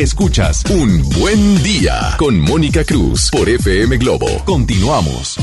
Escuchas Un Buen Día con Mónica Cruz por FM Globo. Continuamos.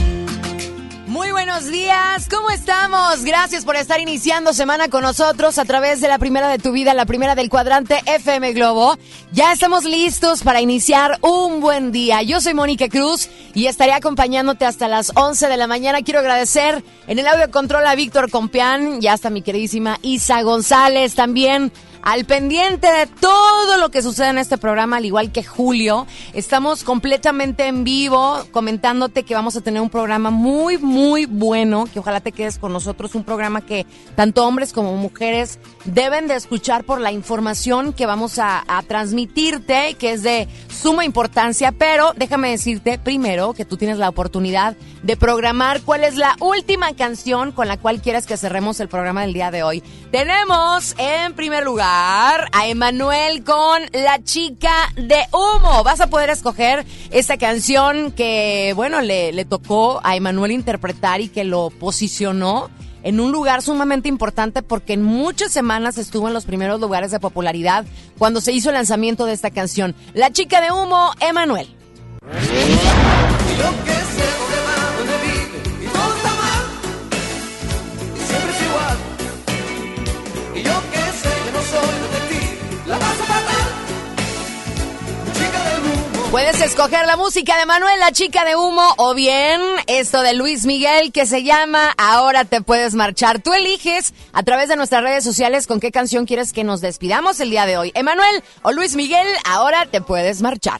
Muy buenos días, ¿cómo estamos? Gracias por estar iniciando semana con nosotros a través de la primera de tu vida, la primera del cuadrante FM Globo. Ya estamos listos para iniciar un buen día. Yo soy Mónica Cruz y estaré acompañándote hasta las 11 de la mañana. Quiero agradecer en el audio control a Víctor Compián, ya hasta mi queridísima Isa González también al pendiente de todo lo que sucede en este programa, al igual que Julio. Estamos completamente en vivo comentándote que vamos a tener un programa muy, muy bueno, que ojalá te quedes con nosotros, un programa que tanto hombres como mujeres deben de escuchar por la información que vamos a, a transmitirte, que es de suma importancia, pero déjame decirte primero que tú tienes la oportunidad de programar cuál es la última canción con la cual quieras que cerremos el programa del día de hoy. Tenemos en primer lugar a Emanuel con La chica de humo. Vas a poder escoger esta canción que, bueno, le, le tocó a Emanuel interpretar y que lo posicionó en un lugar sumamente importante porque en muchas semanas estuvo en los primeros lugares de popularidad cuando se hizo el lanzamiento de esta canción. La chica de humo, Emanuel. Puedes escoger la música de Manuel, la chica de humo, o bien esto de Luis Miguel que se llama Ahora te puedes marchar. Tú eliges a través de nuestras redes sociales con qué canción quieres que nos despidamos el día de hoy. Emanuel o Luis Miguel, ahora te puedes marchar.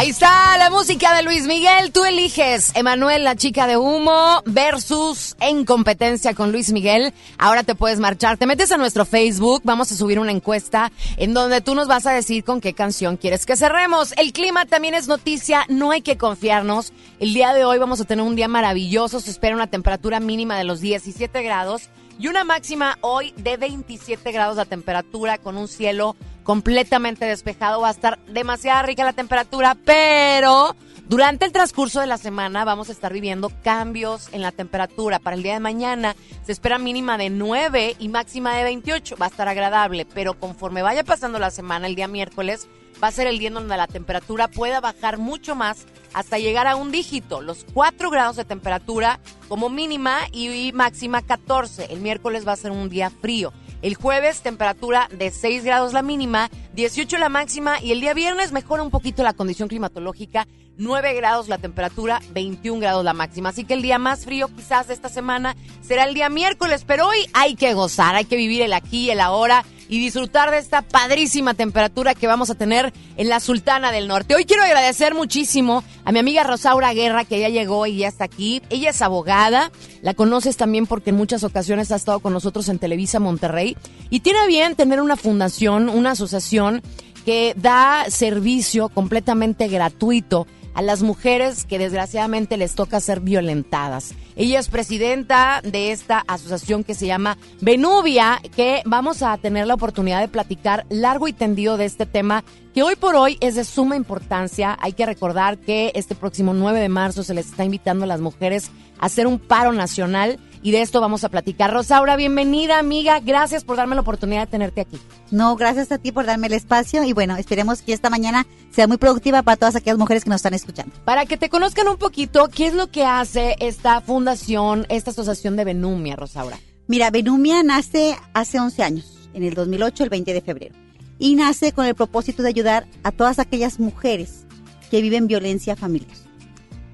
Ahí está la música de Luis Miguel. Tú eliges Emanuel, la chica de humo, versus En competencia con Luis Miguel. Ahora te puedes marchar. Te metes a nuestro Facebook. Vamos a subir una encuesta en donde tú nos vas a decir con qué canción quieres que cerremos. El clima también es noticia. No hay que confiarnos. El día de hoy vamos a tener un día maravilloso. Se espera una temperatura mínima de los 17 grados y una máxima hoy de 27 grados de temperatura con un cielo completamente despejado. Va a estar demasiado rica la temperatura, pero durante el transcurso de la semana vamos a estar viviendo cambios en la temperatura. Para el día de mañana se espera mínima de 9 y máxima de 28. Va a estar agradable, pero conforme vaya pasando la semana, el día miércoles va a ser el día donde la temperatura pueda bajar mucho más hasta llegar a un dígito, los 4 grados de temperatura como mínima y máxima 14. El miércoles va a ser un día frío. El jueves, temperatura de 6 grados la mínima, 18 la máxima y el día viernes mejora un poquito la condición climatológica, 9 grados la temperatura, 21 grados la máxima. Así que el día más frío quizás de esta semana será el día miércoles, pero hoy hay que gozar, hay que vivir el aquí, el ahora y disfrutar de esta padrísima temperatura que vamos a tener en la Sultana del Norte. Hoy quiero agradecer muchísimo a mi amiga Rosaura Guerra que ya llegó y ya está aquí. Ella es abogada, la conoces también porque en muchas ocasiones ha estado con nosotros en Televisa Monterrey y tiene bien tener una fundación, una asociación que da servicio completamente gratuito a las mujeres que desgraciadamente les toca ser violentadas. Ella es presidenta de esta asociación que se llama Venubia, que vamos a tener la oportunidad de platicar largo y tendido de este tema que hoy por hoy es de suma importancia. Hay que recordar que este próximo 9 de marzo se les está invitando a las mujeres a hacer un paro nacional y de esto vamos a platicar. Rosaura, bienvenida amiga, gracias por darme la oportunidad de tenerte aquí. No, gracias a ti por darme el espacio y bueno, esperemos que esta mañana sea muy productiva para todas aquellas mujeres que nos están escuchando. Para que te conozcan un poquito, ¿qué es lo que hace esta fundación, esta asociación de Benumia, Rosaura? Mira, Benumia nace hace 11 años, en el 2008, el 20 de febrero, y nace con el propósito de ayudar a todas aquellas mujeres que viven violencia familiar.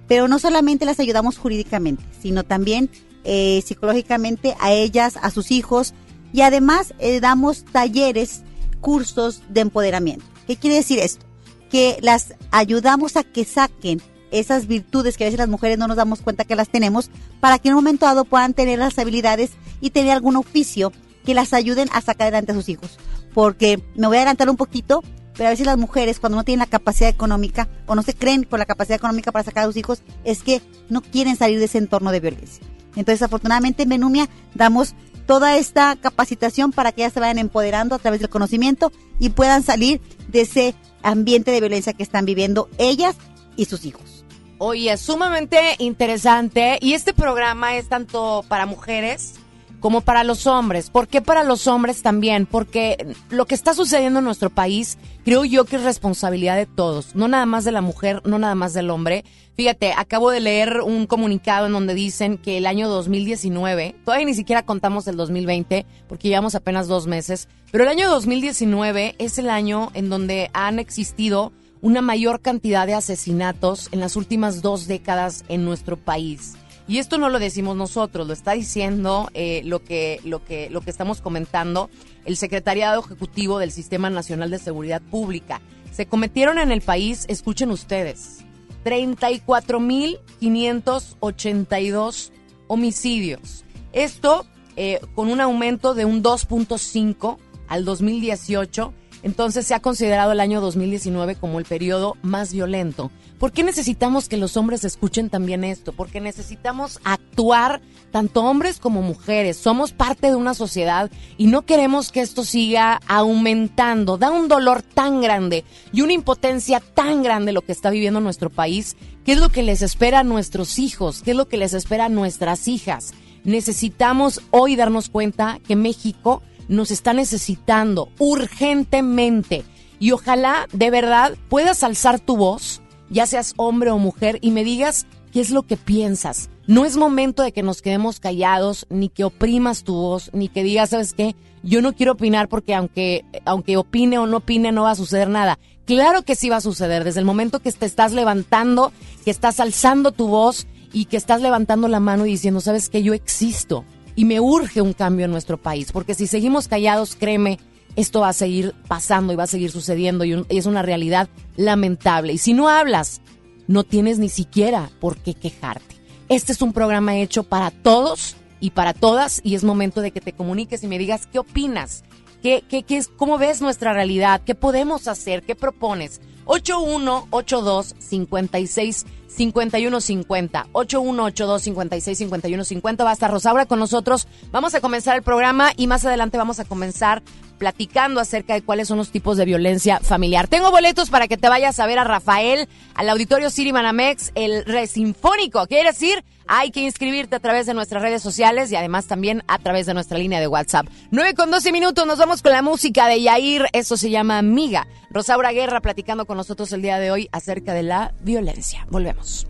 Pero no solamente las ayudamos jurídicamente, sino también eh, psicológicamente a ellas, a sus hijos y además eh, damos talleres, cursos de empoderamiento. ¿Qué quiere decir esto? Que las ayudamos a que saquen esas virtudes que a veces las mujeres no nos damos cuenta que las tenemos para que en un momento dado puedan tener las habilidades y tener algún oficio que las ayuden a sacar adelante a sus hijos. Porque me voy a adelantar un poquito, pero a veces las mujeres cuando no tienen la capacidad económica o no se creen con la capacidad económica para sacar a sus hijos es que no quieren salir de ese entorno de violencia. Entonces, afortunadamente en Menumia damos toda esta capacitación para que ellas se vayan empoderando a través del conocimiento y puedan salir de ese ambiente de violencia que están viviendo ellas y sus hijos. Oye, sumamente interesante y este programa es tanto para mujeres como para los hombres. ¿Por qué para los hombres también? Porque lo que está sucediendo en nuestro país, creo yo que es responsabilidad de todos, no nada más de la mujer, no nada más del hombre. Fíjate, acabo de leer un comunicado en donde dicen que el año 2019, todavía ni siquiera contamos el 2020 porque llevamos apenas dos meses, pero el año 2019 es el año en donde han existido una mayor cantidad de asesinatos en las últimas dos décadas en nuestro país. Y esto no lo decimos nosotros, lo está diciendo eh, lo, que, lo, que, lo que estamos comentando el Secretariado Ejecutivo del Sistema Nacional de Seguridad Pública. Se cometieron en el país, escuchen ustedes, 34.582 homicidios. Esto eh, con un aumento de un 2.5 al 2018. Entonces se ha considerado el año 2019 como el periodo más violento. ¿Por qué necesitamos que los hombres escuchen también esto? Porque necesitamos actuar tanto hombres como mujeres. Somos parte de una sociedad y no queremos que esto siga aumentando. Da un dolor tan grande y una impotencia tan grande lo que está viviendo nuestro país. ¿Qué es lo que les espera a nuestros hijos? ¿Qué es lo que les espera a nuestras hijas? Necesitamos hoy darnos cuenta que México nos está necesitando urgentemente. Y ojalá de verdad puedas alzar tu voz ya seas hombre o mujer, y me digas qué es lo que piensas. No es momento de que nos quedemos callados, ni que oprimas tu voz, ni que digas, ¿sabes qué? Yo no quiero opinar porque aunque, aunque opine o no opine, no va a suceder nada. Claro que sí va a suceder. Desde el momento que te estás levantando, que estás alzando tu voz y que estás levantando la mano y diciendo, ¿sabes qué? Yo existo. Y me urge un cambio en nuestro país. Porque si seguimos callados, créeme, esto va a seguir pasando y va a seguir sucediendo y, es una realidad lamentable. Y si no hablas, no tienes ni siquiera por qué quejarte. Este es un programa hecho para todos y para todas y es momento de que te comuniques y me digas qué opinas, qué, qué, qué es, cómo ves nuestra realidad, qué podemos hacer, qué propones. 8182 56 5150 8182 56 5150 va a estar Rosaura con nosotros. Vamos a comenzar el programa y más adelante vamos a comenzar platicando acerca de cuáles son los tipos de violencia familiar. Tengo boletos para que te vayas a ver a Rafael al Auditorio Siri Manamex, el Resinfónico. Quiere decir, hay que inscribirte a través de nuestras redes sociales y además también a través de nuestra línea de WhatsApp. 9 con 12 minutos, nos vamos con la música de Yair, eso se llama Amiga. Rosaura Guerra platicando con nosotros el día de hoy acerca de la violencia. Volvemos.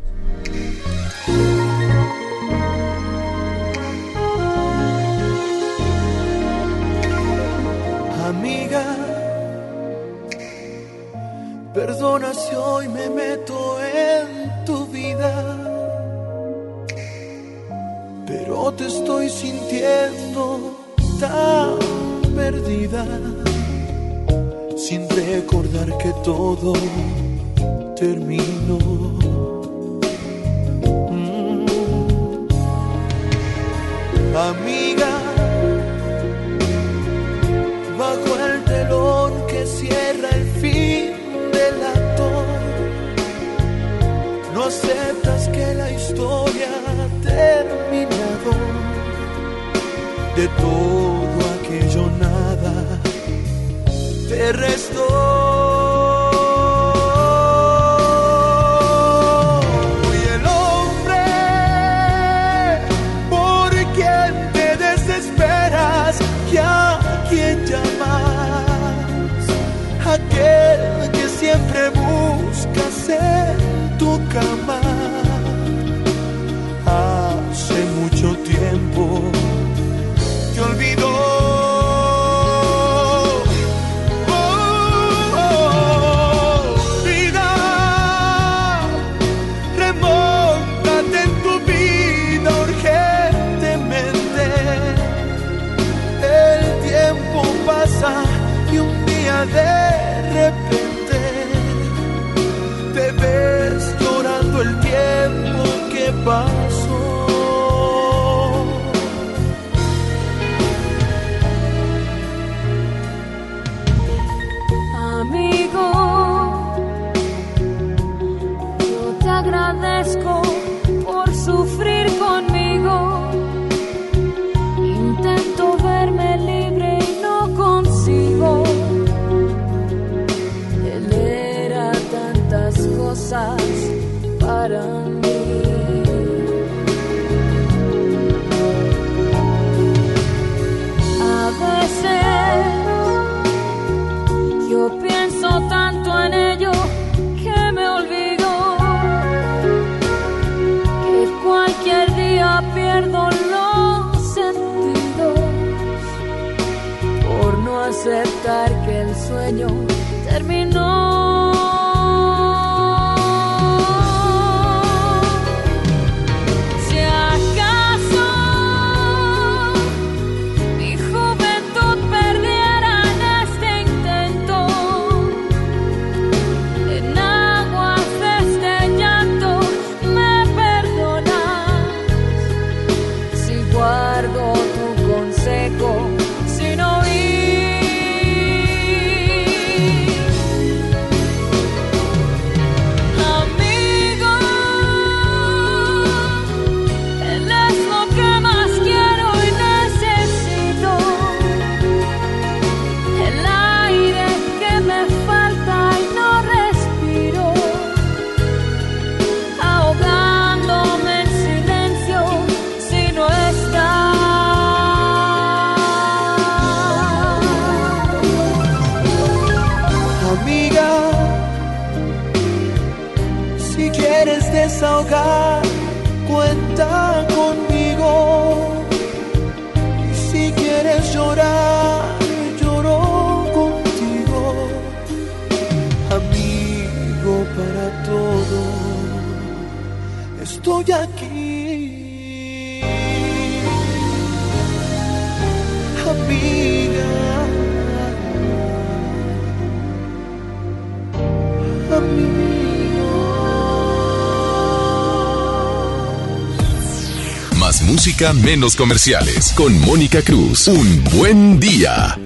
Amiga. Perdona si hoy me meto en tu vida, pero te estoy sintiendo tan perdida, sin recordar que todo terminó. Mm. Amiga bajo el telón que cierra el fin del acto. No aceptas que la historia ha terminado. De todo aquello nada te restó. Buscas aceptar que el sueño menos comerciales. Con Mónica Cruz. Un buen día.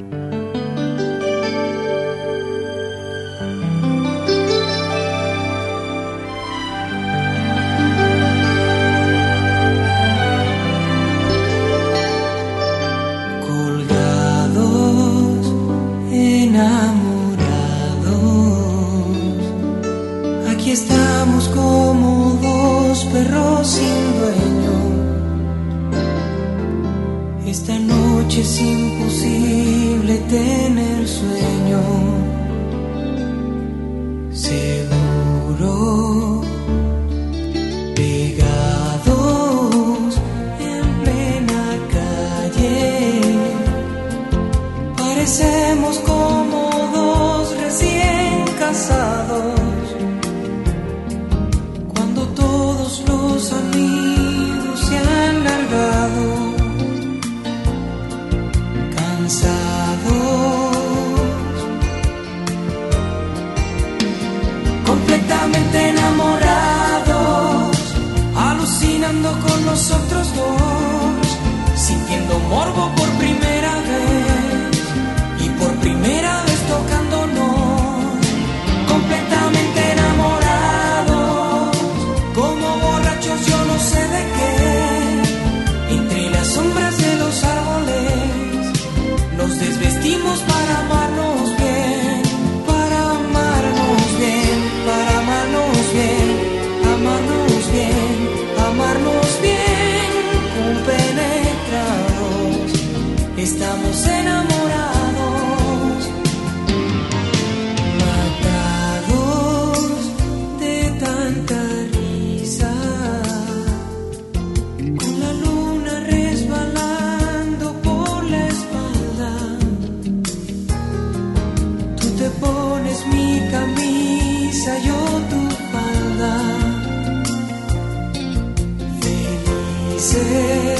ser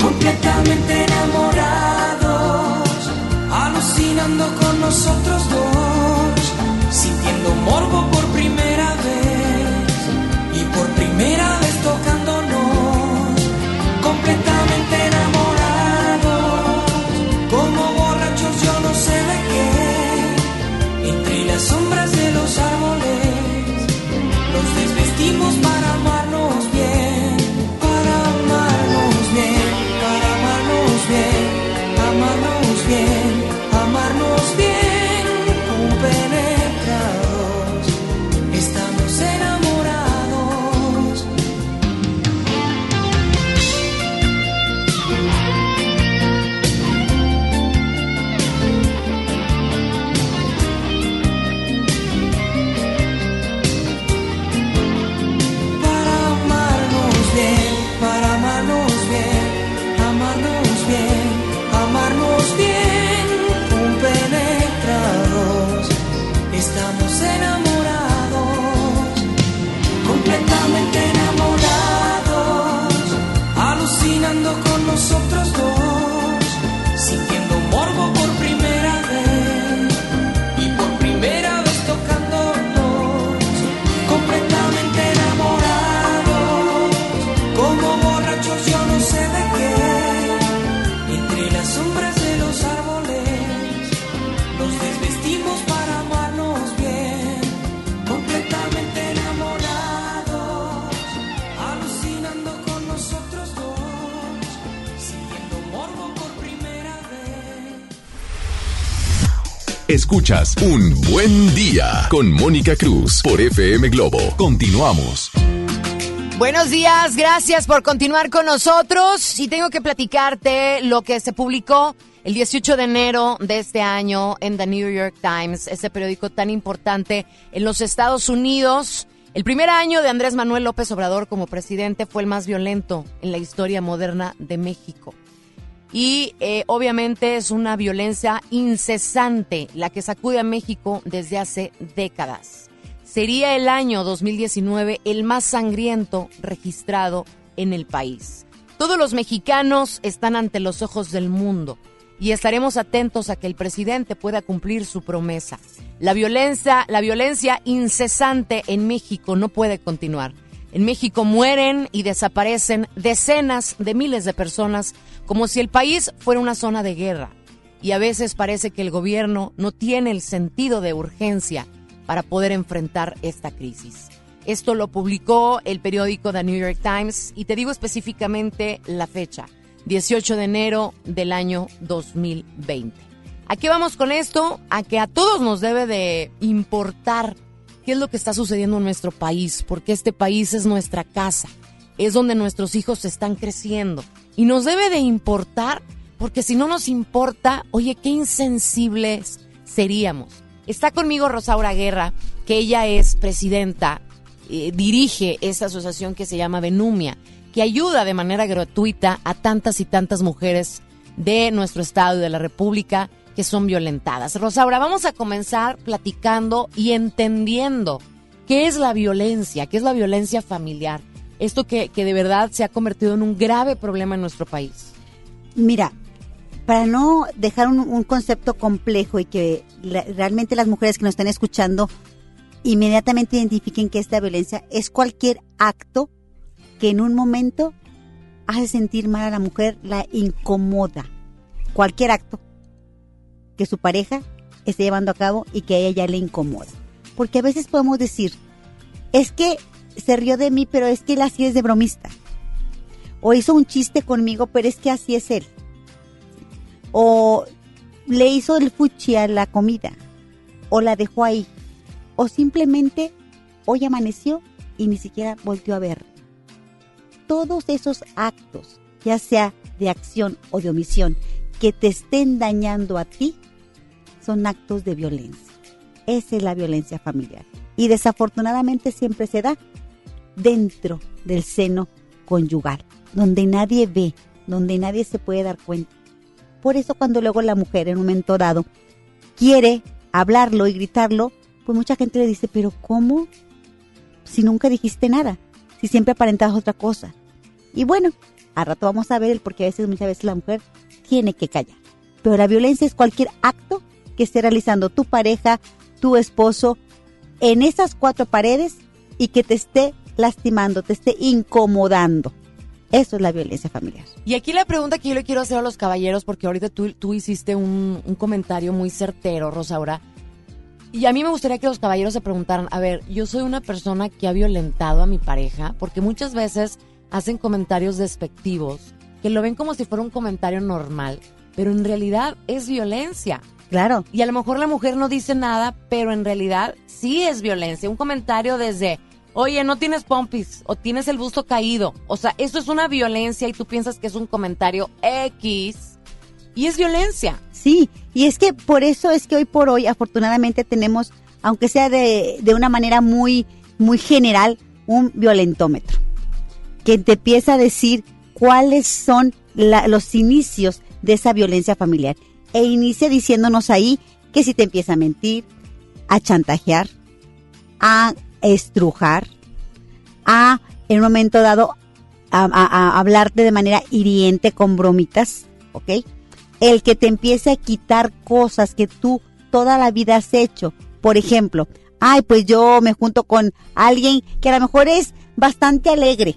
completamente enamorados, alucinando con nosotros. escuchas Un Buen Día con Mónica Cruz por FM Globo. Continuamos. Buenos días, gracias por continuar con nosotros. Y tengo que platicarte lo que se publicó el 18 de enero de este año en The New York Times, ese periódico tan importante en los Estados Unidos. El primer año de Andrés Manuel López Obrador como presidente fue el más violento en la historia moderna de México. Y eh, obviamente es una violencia incesante la que sacude a México desde hace décadas. Sería el año 2019 el más sangriento registrado en el país. Todos los mexicanos están ante los ojos del mundo y estaremos atentos a que el presidente pueda cumplir su promesa. La violencia, la violencia incesante en México no puede continuar. En México mueren y desaparecen decenas de miles de personas como si el país fuera una zona de guerra. Y a veces parece que el gobierno no tiene el sentido de urgencia para poder enfrentar esta crisis. Esto lo publicó el periódico The New York Times y te digo específicamente la fecha, 18 de enero del año 2020. ¿A qué vamos con esto? A que a todos nos debe de importar qué es lo que está sucediendo en nuestro país, porque este país es nuestra casa, es donde nuestros hijos están creciendo y nos debe de importar, porque si no nos importa, oye, qué insensibles seríamos. Está conmigo Rosaura Guerra, que ella es presidenta, eh, dirige esta asociación que se llama Venumia, que ayuda de manera gratuita a tantas y tantas mujeres de nuestro estado y de la República que son violentadas. Rosaura, vamos a comenzar platicando y entendiendo qué es la violencia, qué es la violencia familiar. Esto que, que de verdad se ha convertido en un grave problema en nuestro país. Mira, para no dejar un, concepto complejo y que realmente las mujeres que nos están escuchando inmediatamente identifiquen que esta violencia es cualquier acto que en un momento hace sentir mal a la mujer, la incomoda. Cualquier acto que su pareja esté llevando a cabo y que a ella ya le incomoda. Porque a veces podemos decir, es que se rió de mí, pero es que él así es de bromista. O hizo un chiste conmigo, pero es que así es él. O le hizo el fuchi a la comida. O la dejó ahí. O simplemente hoy amaneció y ni siquiera volvió a ver. Todos esos actos, ya sea de acción o de omisión, que te estén dañando a ti, son actos de violencia. Esa es la violencia familiar. Y desafortunadamente siempre se da dentro del seno conyugal, donde nadie ve, donde nadie se puede dar cuenta. Por eso cuando luego la mujer en un momento dado quiere hablarlo y gritarlo, pues mucha gente le dice, pero ¿cómo? Si nunca dijiste nada, si siempre aparentabas otra cosa. Y bueno, a rato vamos a ver el porque a veces, muchas veces la mujer tiene que callar. Pero la violencia es cualquier acto que esté realizando tu pareja, tu esposo, en esas cuatro paredes y que te esté lastimando, te esté incomodando. Eso es la violencia familiar. Y aquí la pregunta que yo le quiero hacer a los caballeros, porque ahorita tú, tú hiciste un, un comentario muy certero, Rosaura. Y a mí me gustaría que los caballeros se preguntaran, a ver, yo soy una persona que ha violentado a mi pareja, porque muchas veces hacen comentarios despectivos, que lo ven como si fuera un comentario normal, pero en realidad es violencia. Claro. Y a lo mejor la mujer no dice nada, pero en realidad sí es violencia. Un comentario desde, oye, no tienes pompis o tienes el busto caído. O sea, eso es una violencia y tú piensas que es un comentario X y es violencia. Sí, y es que por eso es que hoy por hoy afortunadamente tenemos, aunque sea de, de una manera muy, muy general, un violentómetro que te empieza a decir cuáles son los inicios de esa violencia familiar e inicia diciéndonos ahí que si te empieza a mentir, a chantajear, a estrujar, a en un momento dado a, hablarte de manera hiriente con bromitas, ¿ok? El que te empiece a quitar cosas que tú toda la vida has hecho. Por ejemplo, ay, pues yo me junto con alguien que a lo mejor es bastante alegre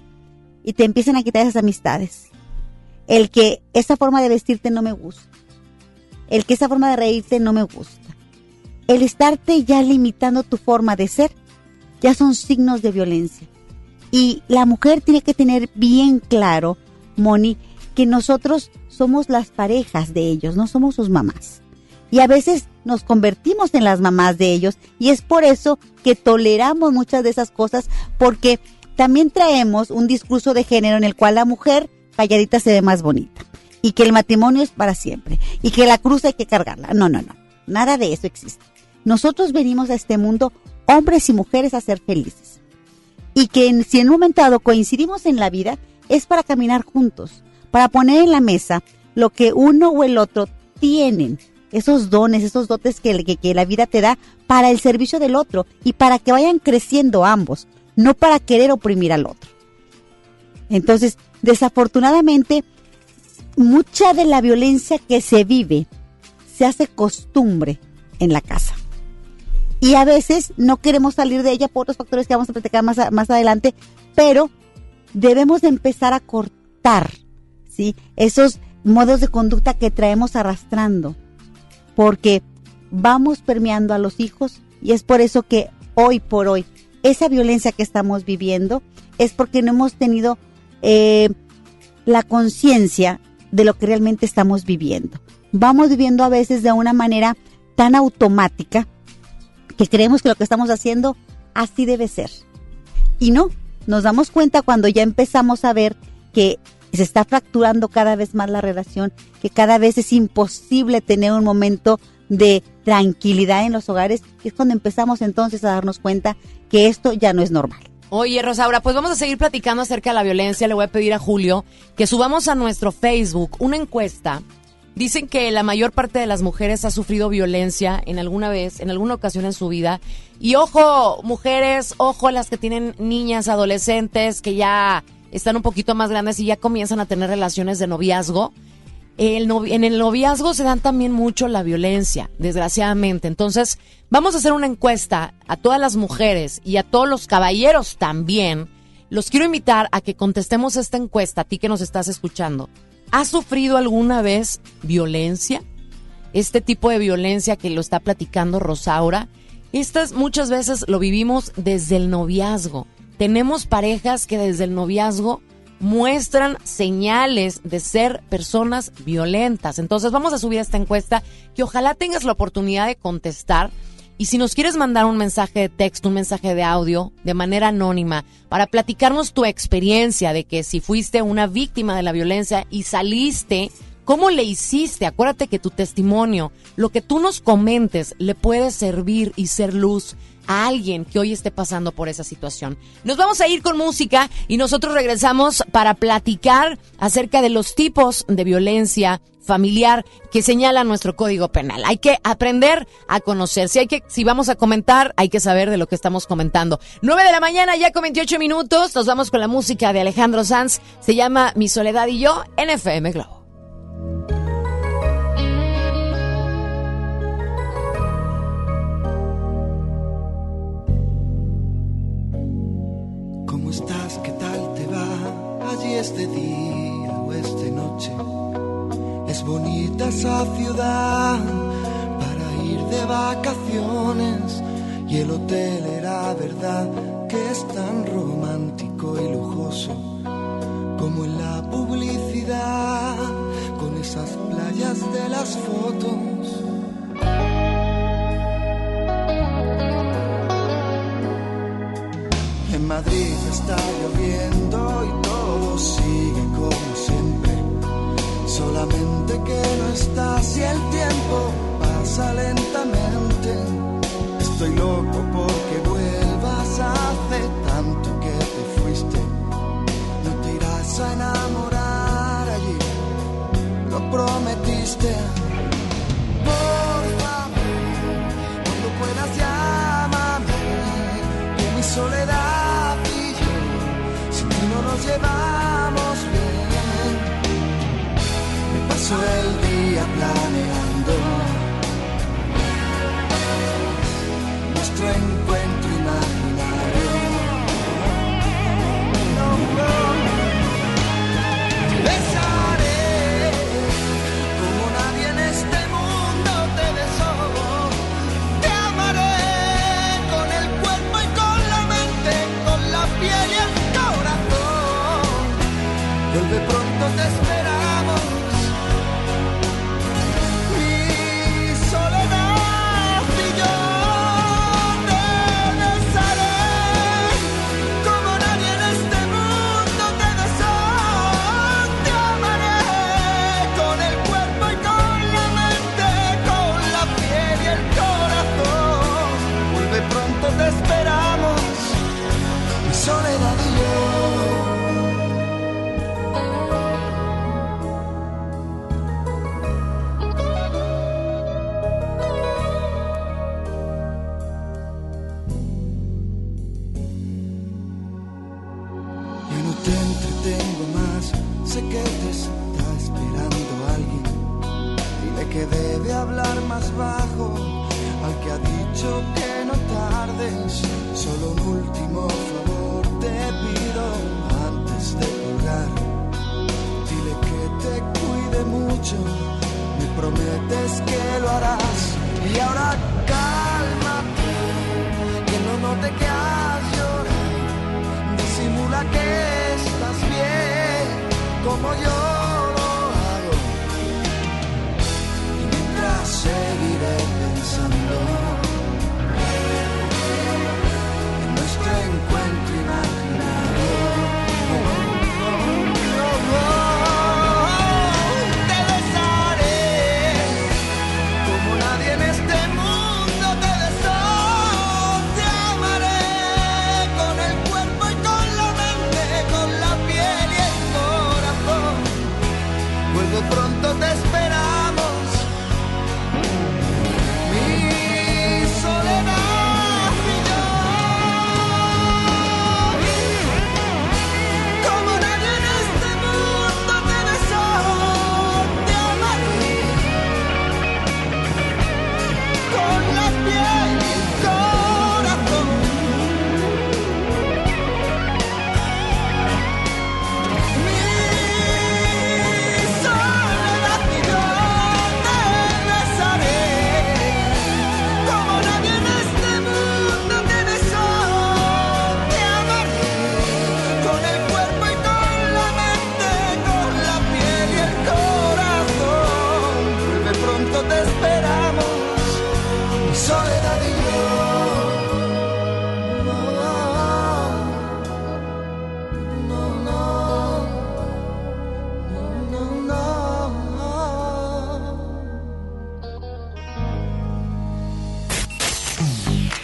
y te empiezan a quitar esas amistades. El que esa forma de vestirte no me gusta el que esa forma de reírte no me gusta. El estarte ya limitando tu forma de ser, ya son signos de violencia. Y la mujer tiene que tener bien claro, Moni, que nosotros somos las parejas de ellos, no somos sus mamás. Y a veces nos convertimos en las mamás de ellos y es por eso que toleramos muchas de esas cosas porque también traemos un discurso de género en el cual la mujer calladita se ve más bonita y que el matrimonio es para siempre y que la cruz hay que cargarla. No, no, no. Nada de eso existe. Nosotros venimos a este mundo, hombres y mujeres, a ser felices. Y que si en un momento dado coincidimos en la vida, es para caminar juntos, para poner en la mesa lo que uno o el otro tienen, esos dones, esos dotes que, que, que la vida te da para el servicio del otro y para que vayan creciendo ambos, no para querer oprimir al otro. Entonces, desafortunadamente, mucha de la violencia que se vive se hace costumbre en la casa. Y a veces no queremos salir de ella por otros factores que vamos a platicar más, más adelante, pero debemos de empezar a cortar, ¿sí? Esos modos de conducta que traemos arrastrando, porque vamos permeando a los hijos y es por eso que hoy por hoy esa violencia que estamos viviendo es porque no hemos tenido eh, la conciencia de lo que realmente estamos viviendo. Vamos viviendo a veces de una manera tan automática que creemos que lo que estamos haciendo así debe ser. Y no, nos damos cuenta cuando ya empezamos a ver que se está fracturando cada vez más la relación, que cada vez es imposible tener un momento de tranquilidad en los hogares, y es cuando empezamos entonces a darnos cuenta que esto ya no es normal. Oye, Rosaura, pues vamos a seguir platicando acerca de la violencia. Le voy a pedir a Julio que subamos a nuestro Facebook una encuesta. Dicen que la mayor parte de las mujeres ha sufrido violencia en alguna vez, en alguna ocasión en su vida. Y ojo, mujeres, ojo las que tienen niñas, adolescentes, que ya están un poquito más grandes y ya comienzan a tener relaciones de noviazgo. En el noviazgo se dan también mucho la violencia, desgraciadamente. Entonces, vamos a hacer una encuesta a todas las mujeres y a todos los caballeros también. Los quiero invitar a que contestemos esta encuesta, a ti que nos estás escuchando. ¿Has sufrido alguna vez violencia? Este tipo de violencia que lo está platicando Rosaura. Estas muchas veces lo vivimos desde el noviazgo. Tenemos parejas que desde el noviazgo muestran señales de ser personas violentas. Entonces vamos a subir esta encuesta que ojalá tengas la oportunidad de contestar. Y si nos quieres mandar un mensaje de texto, un mensaje de audio de manera anónima para platicarnos tu experiencia de que si fuiste una víctima de la violencia y saliste, ¿cómo le hiciste? Acuérdate que tu testimonio, lo que tú nos comentes, le puede servir y ser luz a alguien que hoy esté pasando por esa situación. Nos vamos a ir con música y nosotros regresamos para platicar acerca de los tipos de violencia familiar que señala nuestro código penal. Hay que aprender a conocer. Si hay que, si vamos a comentar, hay que saber de lo que estamos comentando. 9 de la mañana, ya con 28 minutos. Nos vamos con la música de Alejandro Sanz. Se llama Mi Soledad y yo en FM Globo. ¿Cómo estás? ¿Qué tal te va? Allí este día o esta noche. Es bonita esa ciudad para ir de vacaciones. Y el hotel era verdad que es tan romántico y lujoso como en la publicidad, esas playas de las fotos. En Madrid está lloviendo y todo sigue como siempre. Solamente que no estás y el tiempo pasa lentamente. Estoy loco prometiste. Por favor, cuando puedas llámame. Que mi soledad y yo, ti no nos llevamos bien. Me paso el día planeando nuestro encuentro prometes que lo harás. Y ahora cálmate, que no note que has llorado, disimula que estás bien, como yo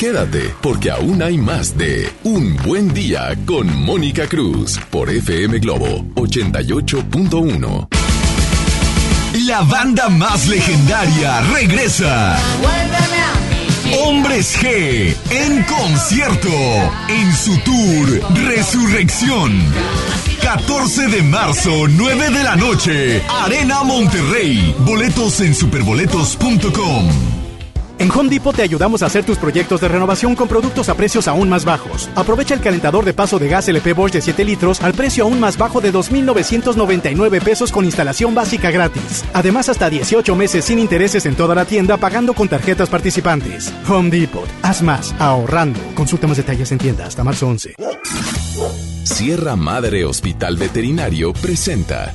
Quédate, porque aún hay más de Un Buen Día con Mónica Cruz por FM Globo 88.1. La banda más legendaria regresa. Hombres G en concierto en su tour Resurrección. 14 de marzo, 9 de la noche, Arena Monterrey. Boletos en superboletos.com. En Home Depot te ayudamos a hacer tus proyectos de renovación con productos a precios aún más bajos. Aprovecha el calentador de paso de gas LP Bosch de 7 litros al precio aún más bajo de 2.999 pesos con instalación básica gratis. Además, hasta 18 meses sin intereses en toda la tienda pagando con tarjetas participantes. Home Depot. Haz más, ahorrando. Consulta más detalles en tienda hasta marzo 11. Sierra Madre Hospital Veterinario presenta.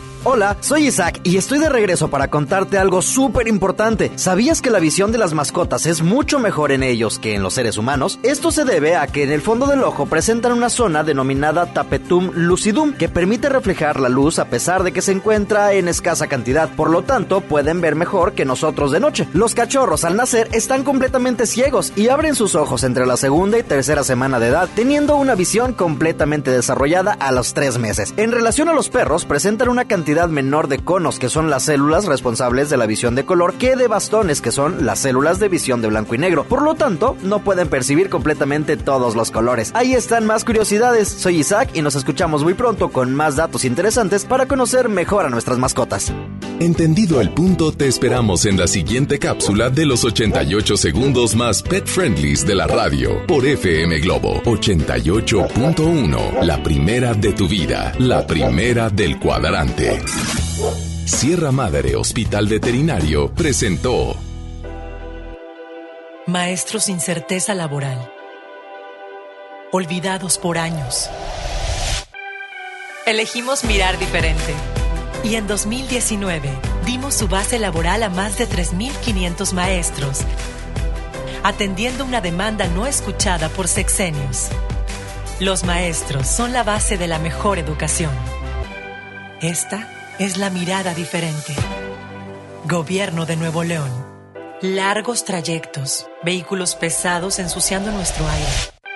Hola, soy Isaac y estoy de regreso para contarte algo súper importante. ¿Sabías que la visión de las mascotas es mucho mejor en ellos que en los seres humanos? Esto se debe a que en el fondo del ojo presentan una zona denominada tapetum lucidum que permite reflejar la luz a pesar de que se encuentra en escasa cantidad. Por lo tanto, pueden ver mejor que nosotros de noche. Los cachorros al nacer están completamente ciegos y abren sus ojos entre la segunda y tercera semana de edad, teniendo una visión completamente desarrollada a los tres meses. En relación a los perros, presentan una cantidad menor de conos, que son las células responsables de la visión de color, que de bastones, que son las células de visión de blanco y negro. Por lo tanto, no pueden percibir completamente todos los colores. Ahí están más curiosidades. Soy Isaac y nos escuchamos muy pronto con más datos interesantes para conocer mejor a nuestras mascotas. Entendido el punto, te esperamos en la siguiente cápsula de los 88 segundos más pet friendlies de la radio por FM Globo 88.1. La primera de tu vida, la primera del cuadrante. Sierra Madre Hospital Veterinario presentó Maestros sin certeza laboral. Olvidados por años. Elegimos mirar diferente. Y en 2019 dimos su base laboral a más de 3.500 maestros, atendiendo una demanda no escuchada por sexenios. Los maestros son la base de la mejor educación. Esta es la mirada diferente. Gobierno de Nuevo León. Largos trayectos, vehículos pesados ensuciando nuestro aire.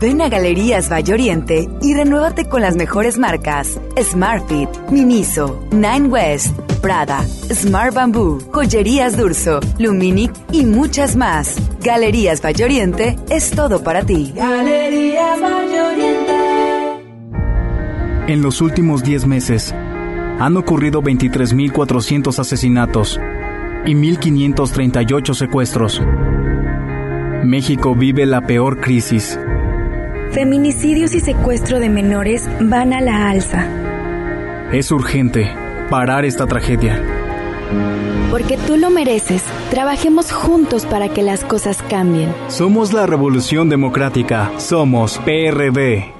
Ven a Galerías Valle Oriente y renuévate con las mejores marcas Smartfit, Miniso, Nine West, Prada, Smart Bamboo, Joyerías Durso, Luminic y muchas más. Galerías Valle Oriente es todo para ti. Galerías Valle Oriente. En los últimos 10 meses han ocurrido 23.400 asesinatos y 1.538 secuestros. México vive la peor crisis Feminicidios y secuestro de menores van a la alza. Es urgente parar esta tragedia. Porque tú lo mereces. Trabajemos juntos para que las cosas cambien. Somos la Revolución Democrática. Somos PRD.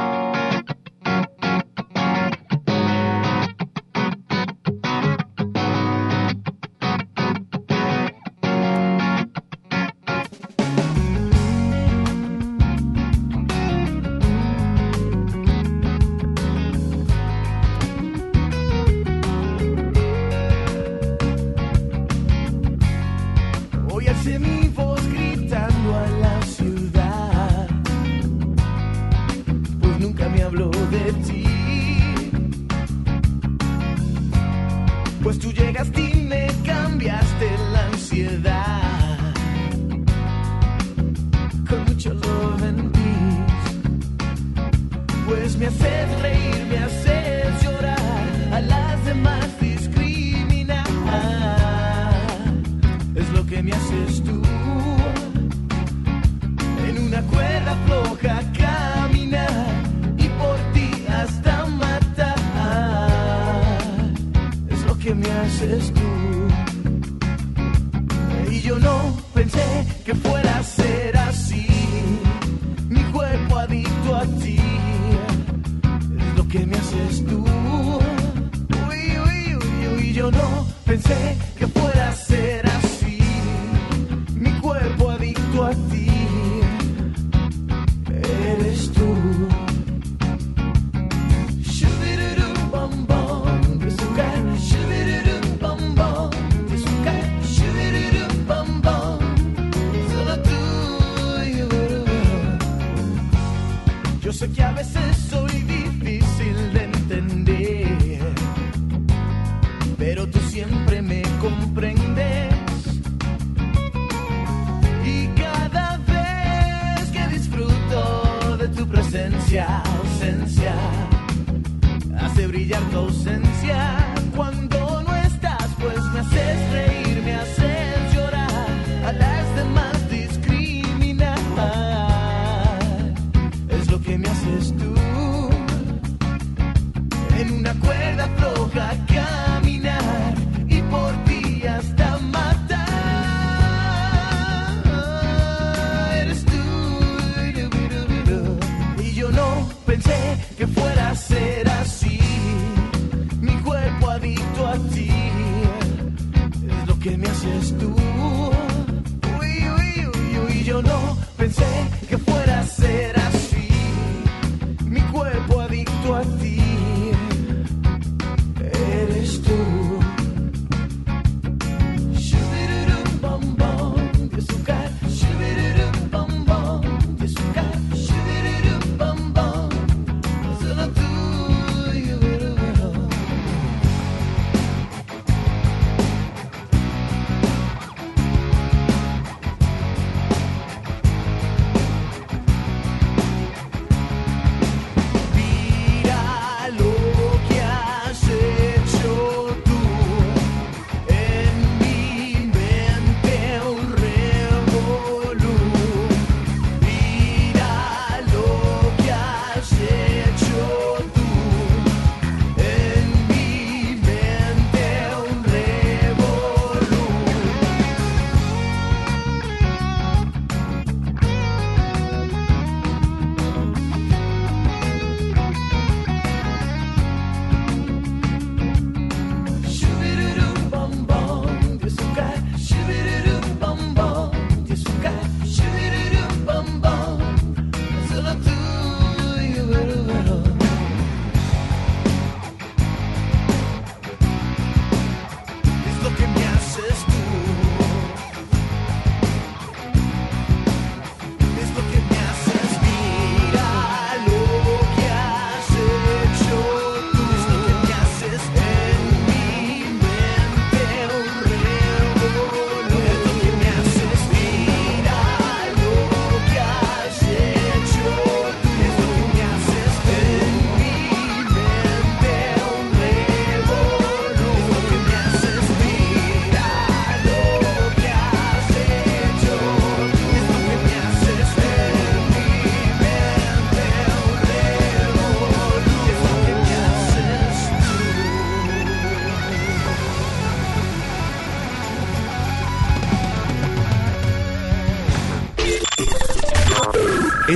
no pensé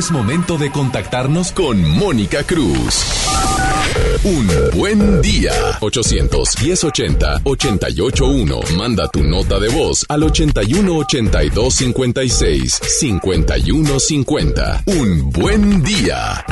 Es momento de contactarnos con Mónica Cruz. Un buen día. 810-80-881. Manda tu nota de voz al 81-82-56-5150. Un buen día.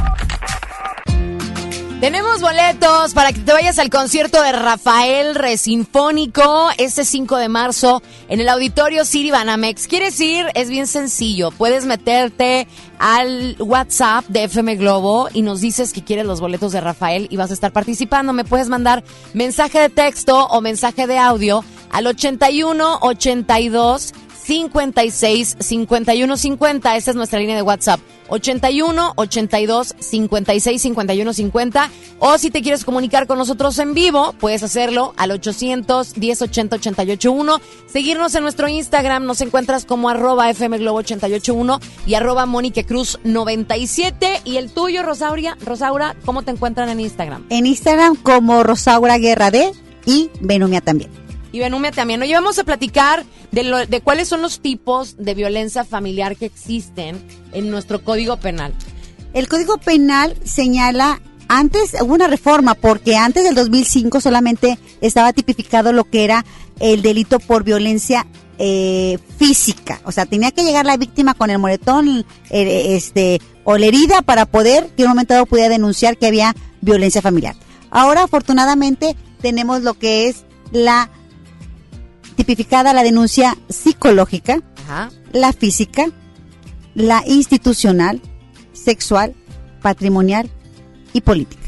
Tenemos boletos para que te vayas al concierto de Rafael Resinfónico este 5 de marzo en el Auditorio City Banamex. ¿Quieres ir? Es bien sencillo. Puedes meterte al WhatsApp de FM Globo y nos dices que quieres los boletos de Rafael y vas a estar participando. Me puedes mandar mensaje de texto o mensaje de audio al 81 82 56 51 50. Esta es nuestra línea de WhatsApp. 81 82 56 51 50. O si te quieres comunicar con nosotros en vivo, puedes hacerlo al 800 10 80 881. Seguirnos en nuestro Instagram, nos encuentras como arroba FM Globo 881 y arroba Mónica Cruz 97. Y el tuyo, Rosaura, Rosaura, ¿cómo te encuentran en Instagram? En Instagram como Rosaura Guerra D y Benumia también. Y Benumia también. Hoy vamos a platicar de, lo, de cuáles son los tipos de violencia familiar que existen en nuestro Código Penal. El Código Penal señala, antes hubo una reforma, porque antes del 2005 solamente estaba tipificado lo que era el delito por violencia eh, física. O sea, tenía que llegar la víctima con el moretón eh, este, o la herida para poder, que un momento dado pudiera denunciar que había violencia familiar. Ahora, afortunadamente, tenemos lo que es la tipificada la denuncia psicológica, la física, la institucional, sexual, patrimonial y política.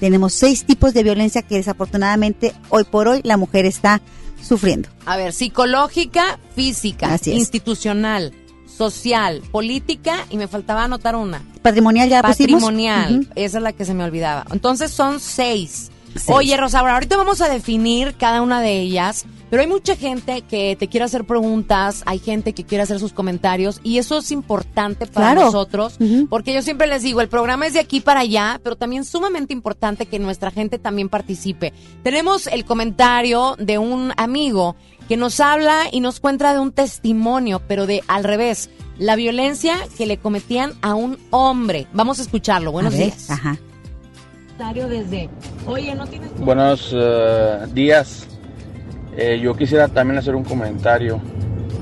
Tenemos seis tipos de violencia que desafortunadamente hoy por hoy la mujer está sufriendo. A ver, psicológica, física, institucional, social, política y me faltaba anotar una. Patrimonial ya Patrimonial, esa es la que se me olvidaba. Entonces son seis. Oye, Rosa, ahorita vamos a definir cada una de ellas pero hay mucha gente que te quiere hacer preguntas, hay gente que quiere hacer sus comentarios y eso es importante para nosotros, porque yo siempre les digo, el programa es de aquí para allá, pero también sumamente importante que nuestra gente también participe. Tenemos el comentario de un amigo que nos habla y nos cuenta de un testimonio, pero de al revés, la violencia que le cometían a un hombre. Vamos a escucharlo. Buenos días. Ajá. Desde, Oye, ¿no tienes... Buenos uh, días. Eh, yo quisiera también hacer un comentario.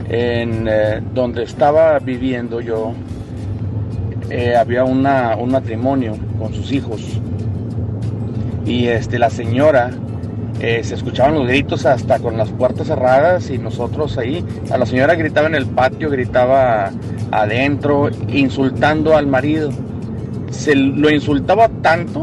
En eh, donde estaba viviendo yo, eh, había una, un matrimonio con sus hijos. Y este, la señora, se escuchaban los gritos hasta con las puertas cerradas y nosotros ahí. A la señora gritaba en el patio, gritaba adentro, insultando al marido. Se lo insultaba tanto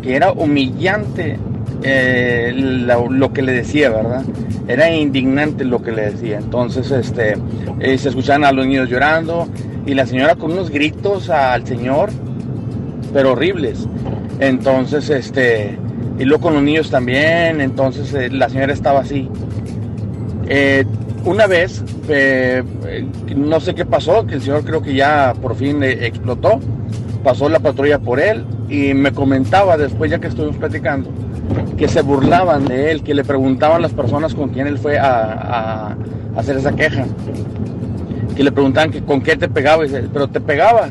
que era humillante eh, lo, que le decía, ¿verdad? Era indignante lo que le decía. Entonces, este, eh, se escuchaban a los niños llorando y la señora con unos gritos al señor, pero horribles. Entonces, este, y luego con los niños también. Entonces, eh, la señora estaba así. una vez, no sé qué pasó, que el señor creo que ya por fin explotó. Pasó la patrulla por él y me comentaba después, ya que estuvimos platicando, que se burlaban de él, que le preguntaban las personas con quien él fue a, hacer esa queja, que le preguntaban que con qué te pegaba, pero te pegaba.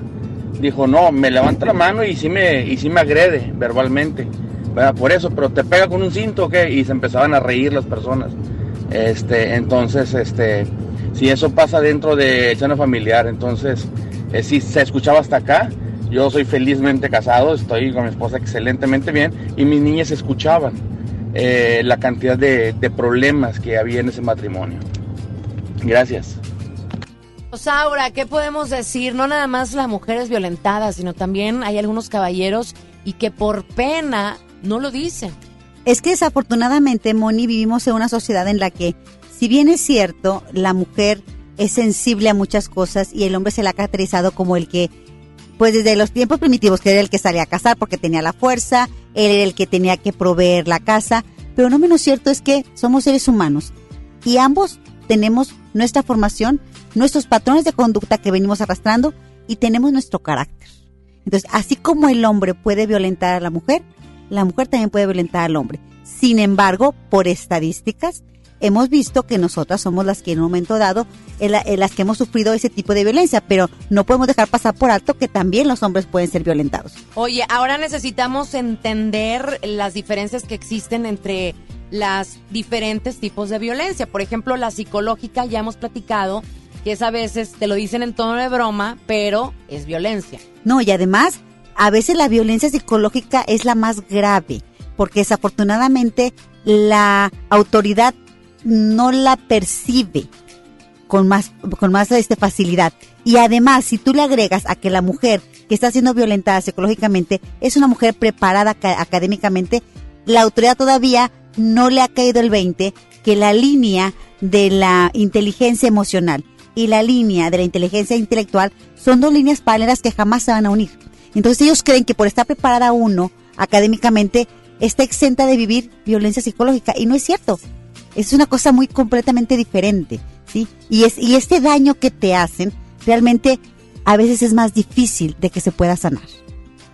Dijo, no, me levanta la mano y sí me, y sí me agrede verbalmente. Por eso, pero te pega con un cinto, ¿qué? Y se empezaban a reír las personas. Este, entonces, este, si eso pasa dentro de seno familiar, entonces, eh, si se escuchaba hasta acá, yo soy felizmente casado, estoy con mi esposa excelentemente bien y mis niñas escuchaban eh, la cantidad de, problemas que había en ese matrimonio. Gracias. Saura, ¿qué podemos decir? No nada más la mujer es violentada, sino también hay algunos caballeros y que por pena no lo dicen. Es que desafortunadamente, Moni, vivimos en una sociedad en la que, si bien es cierto, la mujer es sensible a muchas cosas y el hombre se la ha caracterizado como el que pues desde los tiempos primitivos, que era el que salía a cazar porque tenía la fuerza, él era el que tenía que proveer la casa, pero no menos cierto es que somos seres humanos y ambos tenemos nuestra formación, nuestros patrones de conducta que venimos arrastrando y tenemos nuestro carácter. Entonces, así como el hombre puede violentar a la mujer, la mujer también puede violentar al hombre. Sin embargo, por estadísticas, hemos visto que nosotras somos las que en un momento dado, las que hemos sufrido ese tipo de violencia, pero no podemos dejar pasar por alto que también los hombres pueden ser violentados. Oye, ahora necesitamos entender las diferencias que existen entre las diferentes tipos de violencia. Por ejemplo, la psicológica ya hemos platicado que es a veces te lo dicen en tono de broma, pero es violencia. No, y además, a veces la violencia psicológica es la más grave, porque desafortunadamente la autoridad no la percibe con más, con más este, facilidad. Y además, si tú le agregas a que la mujer que está siendo violentada psicológicamente es una mujer preparada académicamente, la autoridad todavía no le ha caído el 20 que la línea de la inteligencia emocional y la línea de la inteligencia intelectual son dos líneas paralelas que jamás se van a unir. Entonces ellos creen que por estar preparada uno académicamente está exenta de vivir violencia psicológica y no es cierto. Es una cosa muy completamente diferente, ¿sí? Y es y este daño que te hacen realmente a veces es más difícil de que se pueda sanar.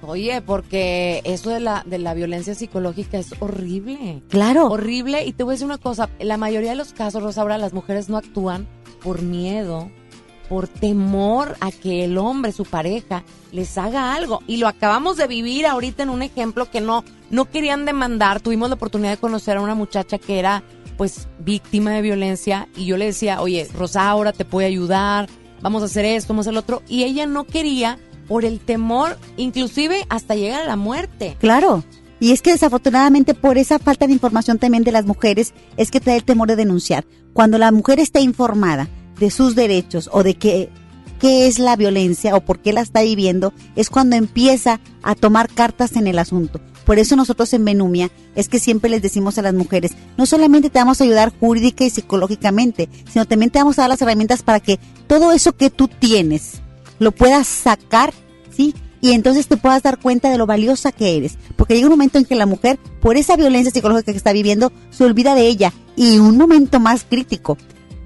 Oye, porque eso de la, de la violencia psicológica es horrible. Claro. Horrible. Y te voy a decir una cosa, la mayoría de los casos, Rosaura, las mujeres no actúan por miedo, por temor a que el hombre, su pareja, les haga algo. Y lo acabamos de vivir ahorita en un ejemplo que no, no querían demandar. Tuvimos la oportunidad de conocer a una muchacha que era pues víctima de violencia y yo le decía, oye, Rosaura, te puede ayudar, vamos a hacer esto, vamos a hacer lo otro. Y ella no quería por el temor, inclusive hasta llegar a la muerte. Claro. Y es que desafortunadamente por esa falta de información también de las mujeres es que trae el temor de denunciar. Cuando la mujer está informada de sus derechos o de qué, qué es la violencia o por qué la está viviendo, es cuando empieza a tomar cartas en el asunto. Por eso nosotros en Menumia es que siempre les decimos a las mujeres, no solamente te vamos a ayudar jurídica y psicológicamente, sino también te vamos a dar las herramientas para que todo eso que tú tienes, lo puedas sacar, ¿sí? Y entonces te puedas dar cuenta de lo valiosa que eres. Porque llega un momento en que la mujer, por esa violencia psicológica que está viviendo, se olvida de ella. Y un momento más crítico,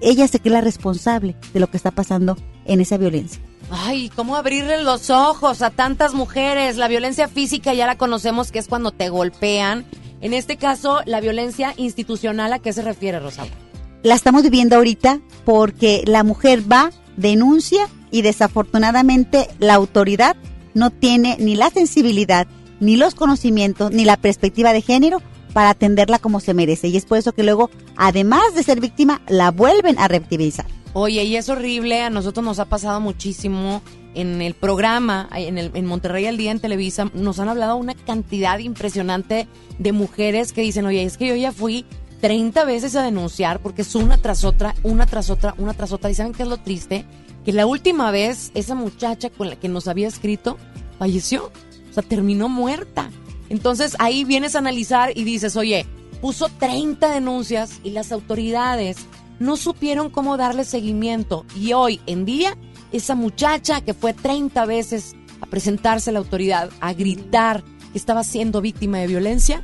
ella se cree la responsable de lo que está pasando en esa violencia. Ay, ¿cómo abrirle los ojos a tantas mujeres? La violencia física ya la conocemos, que es cuando te golpean. En este caso, la violencia institucional, ¿a qué se refiere, Rosalba? La estamos viviendo ahorita porque la mujer va, denuncia y desafortunadamente la autoridad no tiene ni la sensibilidad, ni los conocimientos, ni la perspectiva de género para atenderla como se merece. Y es por eso que luego, además de ser víctima, la vuelven a revictimizar. Oye, y es horrible, a nosotros nos ha pasado muchísimo en el programa, en, el, Monterrey al día en Televisa, nos han hablado una cantidad impresionante de mujeres que dicen, oye, es que yo ya fui 30 veces a denunciar porque es una tras otra, una tras otra, una tras otra. ¿Y saben qué es lo triste? que la última vez esa muchacha con la que nos había escrito falleció, o sea, terminó muerta. Entonces ahí vienes a analizar y dices, oye, puso 30 denuncias y las autoridades no supieron cómo darle seguimiento. Y hoy en día, esa muchacha que fue 30 veces a presentarse a la autoridad, a gritar que estaba siendo víctima de violencia,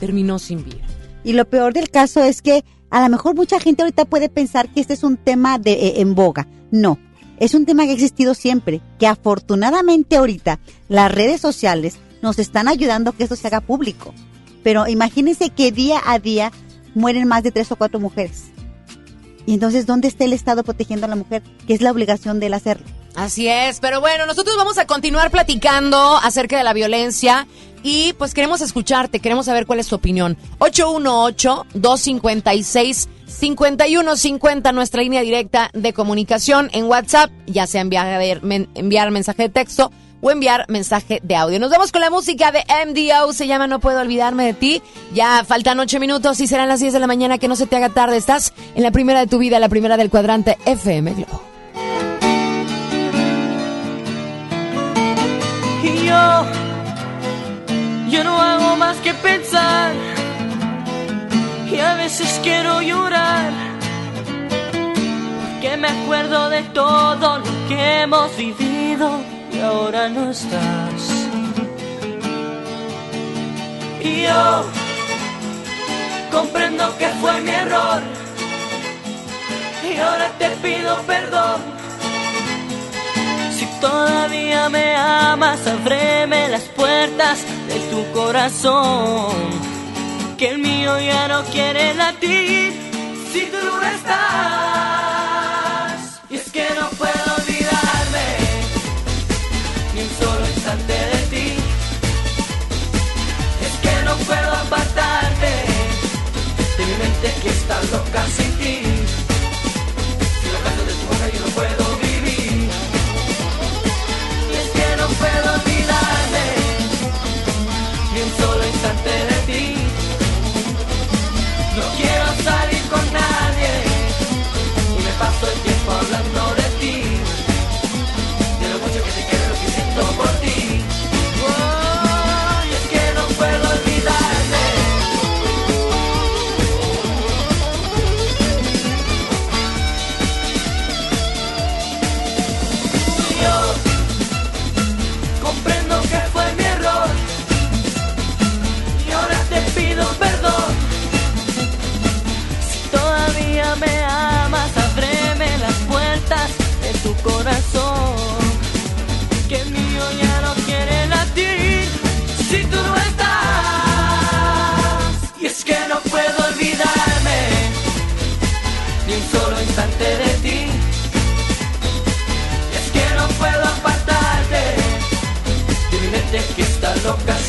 terminó sin vida. Y lo peor del caso es que a lo mejor mucha gente ahorita puede pensar que este es un tema de, eh, en boga. No, es un tema que ha existido siempre, que afortunadamente ahorita las redes sociales nos están ayudando a que esto se haga público. Pero imagínense que día a día mueren más de tres o cuatro mujeres. Y entonces, ¿dónde está el Estado protegiendo a la mujer? Que es la obligación de él hacerlo. Así es, pero bueno, nosotros vamos a continuar platicando acerca de la violencia y pues queremos escucharte, queremos saber cuál es tu opinión. 818-256-5150, nuestra línea directa de comunicación en WhatsApp, ya sea enviar, enviar mensaje de texto o enviar mensaje de audio. Nos vemos con la música de MDO, se llama No puedo olvidarme de ti. Ya faltan ocho minutos y serán las 10 de la mañana, que no se te haga tarde. Estás en la primera de tu vida, la primera del cuadrante FM Globo. Y yo yo no hago más que pensar y a veces quiero llorar porque me acuerdo de todo lo que hemos vivido y ahora no estás. Y yo comprendo que fue mi error y ahora te pido perdón. Si todavía me amas, ábreme las puertas de tu corazón, que el mío ya no quiere latir si tú no estás. Y es que no puedo. de ti. Es que no puedo apartarte de mi mente que está loca sin ti. Si lo canto de tu boca yo no puedo vivir. Y es que no puedo olvidarme ni un solo instante de ti. No quiero salir con nadie y me paso que está loca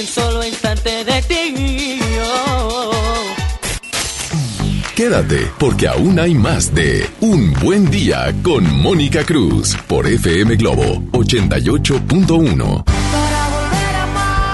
un solo instante de ti. Quédate, porque aún hay más de Un Buen Día con Mónica Cruz por FM Globo 88.1.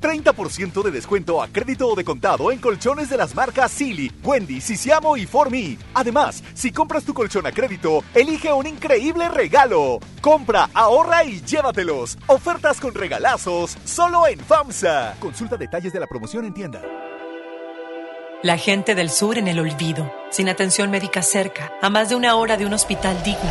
30% de descuento a crédito o de contado en colchones de las marcas Silly, Wendy, Sisiamo y Formi. Además, si compras tu colchón a crédito, elige un increíble regalo. Compra, ahorra y llévatelos. Ofertas con regalazos solo en FAMSA. Consulta detalles de la promoción en tienda. La gente del sur en el olvido, sin atención médica cerca, a más de una hora de un hospital digno.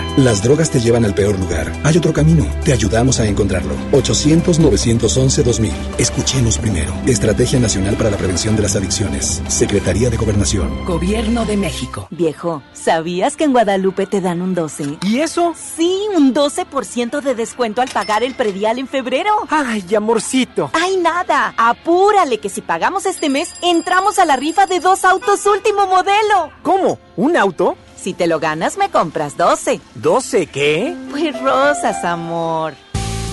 Las drogas te llevan al peor lugar. Hay otro camino. Te ayudamos a encontrarlo. 800-911-2000. Escuchemos primero. Estrategia Nacional para la Prevención de las Adicciones. Secretaría de Gobernación. Gobierno de México. Viejo, ¿sabías que en Guadalupe te dan un 12? ¿Y eso? Sí, un 12% de descuento al pagar el predial en febrero. Ay, amorcito. Ay, nada. Apúrale que si pagamos este mes, entramos a la rifa de dos autos último modelo. ¿Cómo? ¿Un auto? Si te lo ganas, me compras 12. ¿12 qué? Pues rosas, amor.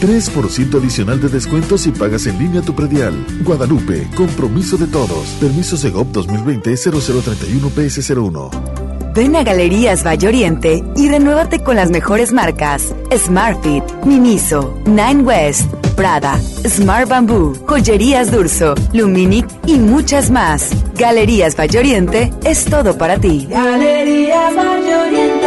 3% adicional de descuento si pagas en línea tu predial. Guadalupe, compromiso de todos. Permiso Segov 2020-0031-PS01. Ven a Galerías Valle Oriente y renuévate con las mejores marcas: Smartfit, Miniso, Nine West, Prada, Smart Bamboo, Joyerías Durso, Luminic y muchas más. Galerías Valle Oriente es todo para ti. Galerías Valle Oriente.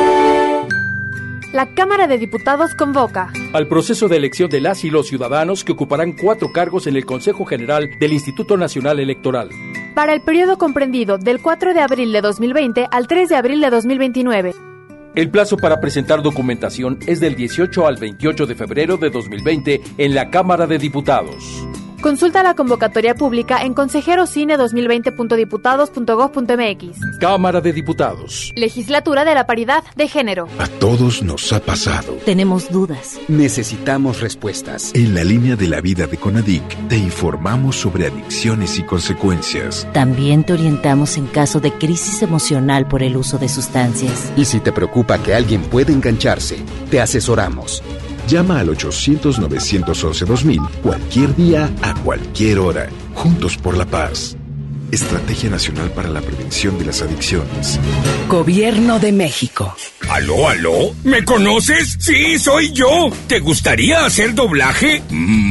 La Cámara de Diputados convoca al proceso de elección de las y los ciudadanos que ocuparán cuatro cargos en el Consejo General del Instituto Nacional Electoral. Para el periodo comprendido del 4 de abril de 2020 al 3 de abril de 2029. El plazo para presentar documentación es del 18 al 28 de febrero de 2020 en la Cámara de Diputados. Consulta la convocatoria pública en consejerocine2020.diputados.gov.mx. Cámara de Diputados. Legislatura de la Paridad de Género. A todos nos ha pasado. Tenemos dudas. Necesitamos respuestas. En la línea de la vida de Conadic te informamos sobre adicciones y consecuencias. También te orientamos en caso de crisis emocional por el uso de sustancias. Y si te preocupa que alguien pueda engancharse, te asesoramos. Llama al 800-911-2000 cualquier día, a cualquier hora. Juntos por la paz. Estrategia Nacional para la Prevención de las Adicciones. Gobierno de México. ¿Aló, aló? ¿Me conoces? Sí, soy yo. ¿Te gustaría hacer doblaje? Mmm,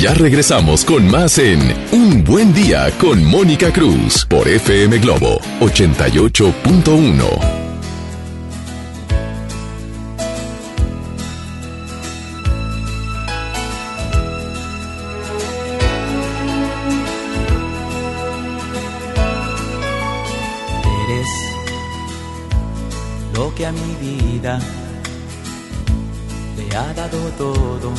Ya regresamos con más en Un Buen Día con Mónica Cruz por FM Globo 88.1. Eres lo que a mi vida le ha dado todo.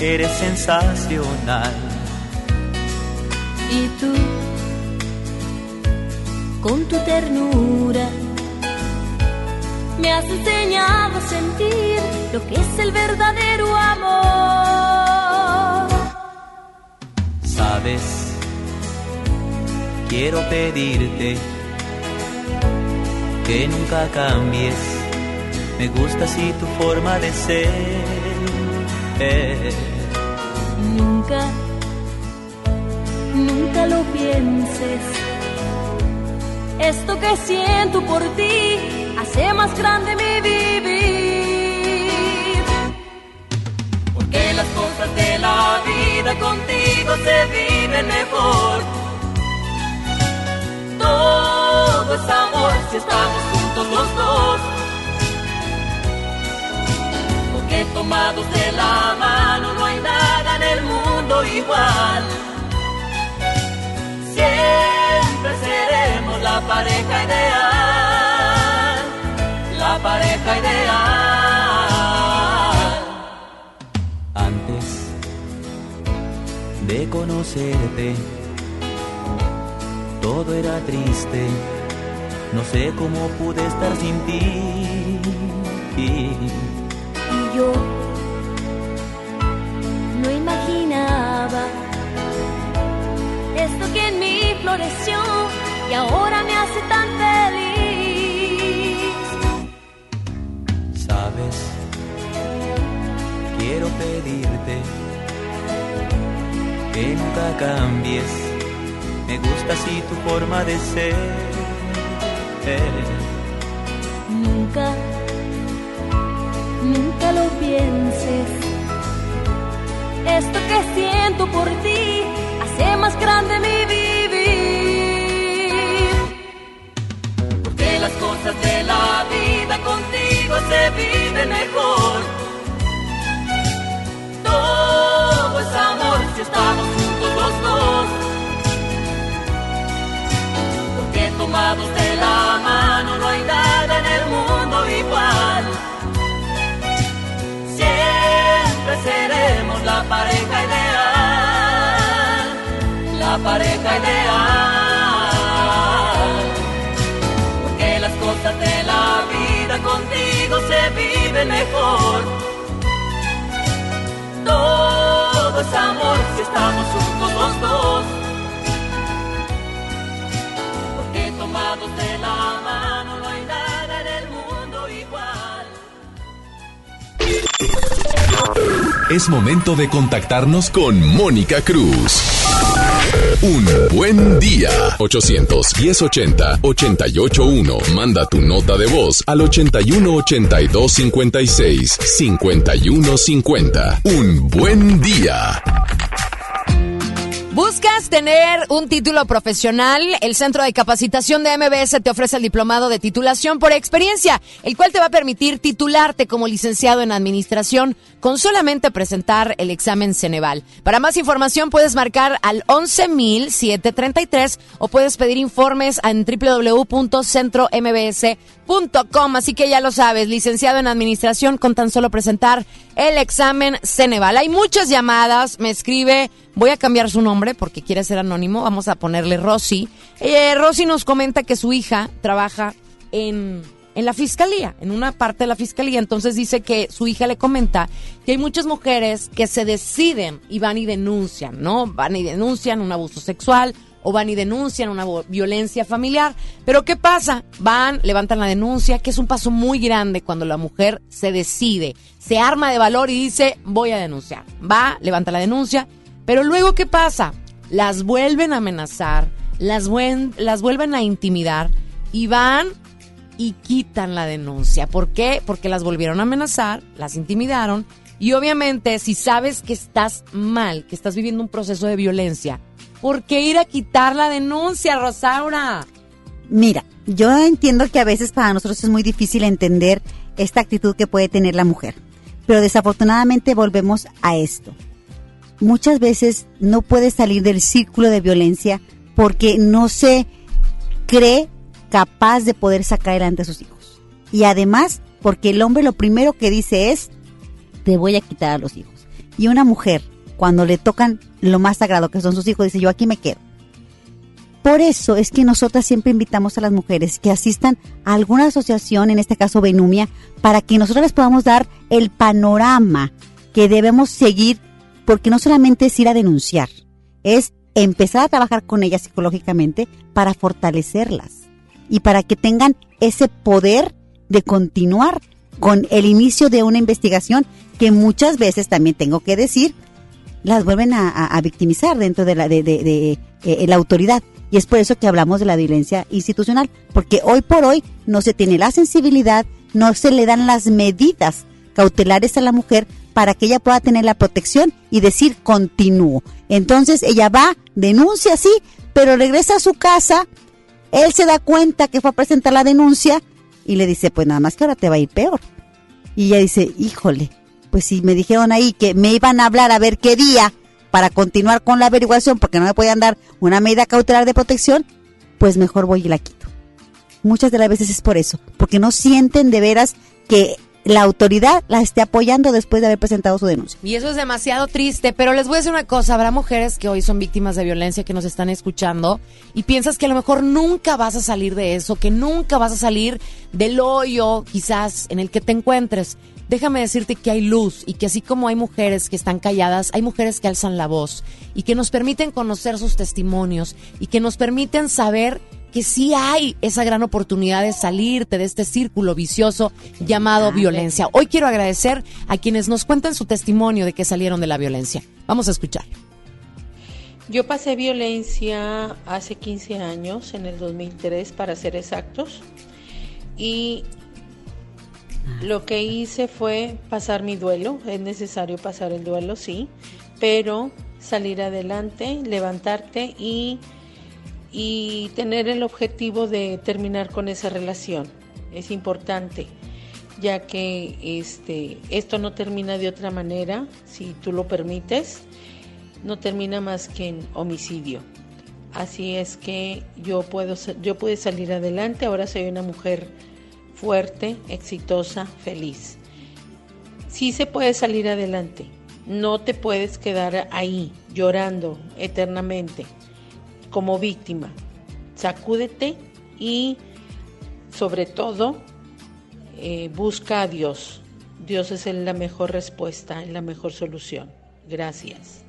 Eres sensacional. Y tú, con tu ternura, me has enseñado a sentir lo que es el verdadero amor. Sabes, quiero pedirte que nunca cambies. Me gusta así tu forma de ser. Nunca, nunca lo pienses. Esto que siento por ti hace más grande mi vivir. Porque las cosas de la vida contigo se viven mejor. Todo es amor si estamos juntos los dos. Porque tomados de la mano no hay nada en el mundo igual. Siempre seremos la pareja ideal. La pareja ideal. Antes de conocerte, todo era triste. No sé cómo pude estar sin ti. Y yo no imaginaba esto que en mí floreció y ahora me hace tan feliz. Sabes, quiero pedirte que nunca cambies. Me gusta así tu forma de ser. Nunca, nunca lo pienses. Esto que siento por ti hace más grande mi vivir. Porque las cosas de la vida contigo se viven mejor. Todo es amor si estamos juntos los dos. Porque tomados de la mano no hay nada en el mundo igual. Seremos la pareja ideal, la pareja ideal. Porque las cosas de la vida contigo se viven mejor. Todo es amor si estamos juntos los dos. Es momento de contactarnos con Mónica Cruz. Un buen día. 810-80-881. Manda tu nota de voz al 81-82-56-5150. Un buen día. ¿Buscas tener un título profesional? El Centro de Capacitación de MBS te ofrece el diplomado de titulación por experiencia, el cual te va a permitir titularte como licenciado en administración con solamente presentar el examen Ceneval. Para más información puedes marcar al 11733 o puedes pedir informes en www.centrombs.com. Así que ya lo sabes, licenciado en administración con tan solo presentar el examen Ceneval. Hay muchas llamadas, me escribe, voy a cambiar su nombre porque quiere ser anónimo, vamos a ponerle Rosy. Eh, Rosy nos comenta que su hija trabaja en, en la fiscalía, en una parte de la fiscalía, entonces dice que su hija le comenta que hay muchas mujeres que se deciden y van y denuncian, ¿no? Van y denuncian un abuso sexual o van y denuncian una violencia familiar. Pero ¿qué pasa? Van, levantan la denuncia, que es un paso muy grande cuando la mujer se decide, se arma de valor y dice, voy a denunciar. Va, levanta la denuncia, pero luego ¿qué pasa? Las vuelven a amenazar, las vuelven a intimidar y van y quitan la denuncia. ¿Por qué? Porque las volvieron a amenazar, las intimidaron y obviamente si sabes que estás mal, que estás viviendo un proceso de violencia, ¿por qué ir a quitar la denuncia, Rosaura? Mira, yo entiendo que a veces para nosotros es muy difícil entender esta actitud que puede tener la mujer, pero desafortunadamente volvemos a esto. Muchas veces no puede salir del círculo de violencia porque no se cree capaz de poder sacar adelante a sus hijos. Y además, porque el hombre lo primero que dice es, te voy a quitar a los hijos. Y una mujer, cuando le tocan lo más sagrado que son sus hijos, dice, yo aquí me quedo. Por eso es que nosotras siempre invitamos a las mujeres que asistan a alguna asociación, en este caso Benumia, para que nosotros les podamos dar el panorama que debemos seguir, porque no solamente es ir a denunciar, es empezar a trabajar con ellas psicológicamente para fortalecerlas y para que tengan ese poder de continuar con el inicio de una investigación que muchas veces también tengo que decir las vuelven a, victimizar dentro de la de, de, eh, la autoridad y es por eso que hablamos de la violencia institucional porque hoy por hoy no se tiene la sensibilidad no se le dan las medidas cautelares a la mujer para que ella pueda tener la protección y decir continúo entonces ella va denuncia sí pero regresa a su casa él se da cuenta que fue a presentar la denuncia y le dice, pues nada más que ahora te va a ir peor. Y ella dice, híjole, pues si me dijeron ahí que me iban a hablar a ver qué día para continuar con la averiguación porque no me podían dar una medida cautelar de protección, pues mejor voy y la quito. Muchas de las veces es por eso, porque no sienten de veras que la autoridad la esté apoyando después de haber presentado su denuncia. Y eso es demasiado triste, pero les voy a decir una cosa, habrá mujeres que hoy son víctimas de violencia que nos están escuchando y piensas que a lo mejor nunca vas a salir de eso, que nunca vas a salir del hoyo quizás en el que te encuentres. Déjame decirte que hay luz y que así como hay mujeres que están calladas, hay mujeres que alzan la voz y que nos permiten conocer sus testimonios y que nos permiten saber que sí hay esa gran oportunidad de salirte de este círculo vicioso llamado violencia. Hoy quiero agradecer a quienes nos cuentan su testimonio de que salieron de la violencia. Vamos a escuchar. Yo pasé violencia hace 15 años, en el 2003 para ser exactos, y lo que hice fue pasar mi duelo, es necesario pasar el duelo, sí, pero salir adelante, levantarte y, y tener el objetivo de terminar con esa relación. Es importante, ya que este, esto no termina de otra manera, si tú lo permites no termina más que en homicidio. Así es que yo puedo yo pude salir adelante, ahora soy una mujer fuerte, exitosa, feliz. Sí se puede salir adelante. No te puedes quedar ahí llorando eternamente como víctima. Sacúdete y sobre todo eh, busca a Dios. Dios es la mejor respuesta, la mejor solución. Gracias.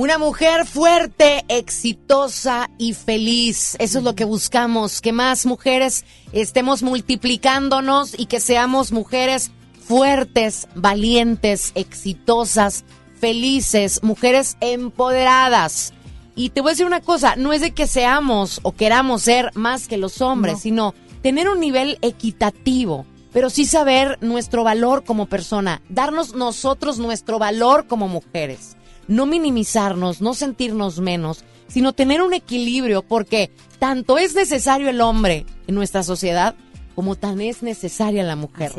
Una mujer fuerte, exitosa y feliz. Eso es lo que buscamos, que más mujeres estemos multiplicándonos y que seamos mujeres fuertes, valientes, exitosas, felices, mujeres empoderadas. Y te voy a decir una cosa, no es de que seamos o queramos ser más que los hombres, No. sino tener un nivel equitativo, pero sí saber nuestro valor como persona, darnos nosotros nuestro valor como mujeres no minimizarnos, no sentirnos menos, sino tener un equilibrio, porque tanto es necesario el hombre en nuestra sociedad como tan es necesaria la mujer.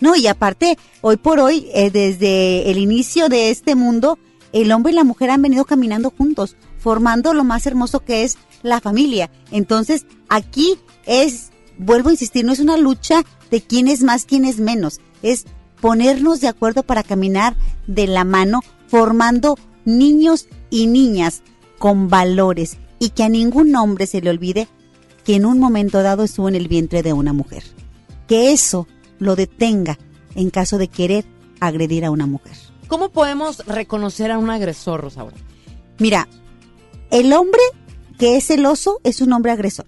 No, y aparte, hoy por hoy, eh, desde el inicio de este mundo, el hombre y la mujer han venido caminando juntos, formando lo más hermoso que es la familia. Entonces, aquí es, vuelvo a insistir, no es una lucha de quién es más, quién es menos, es ponernos de acuerdo para caminar de la mano, formando niños y niñas con valores y que a ningún hombre se le olvide que en un momento dado estuvo en el vientre de una mujer. Que eso lo detenga en caso de querer agredir a una mujer. ¿Cómo podemos reconocer a un agresor, Rosaura? Mira, el hombre que es celoso es un hombre agresor.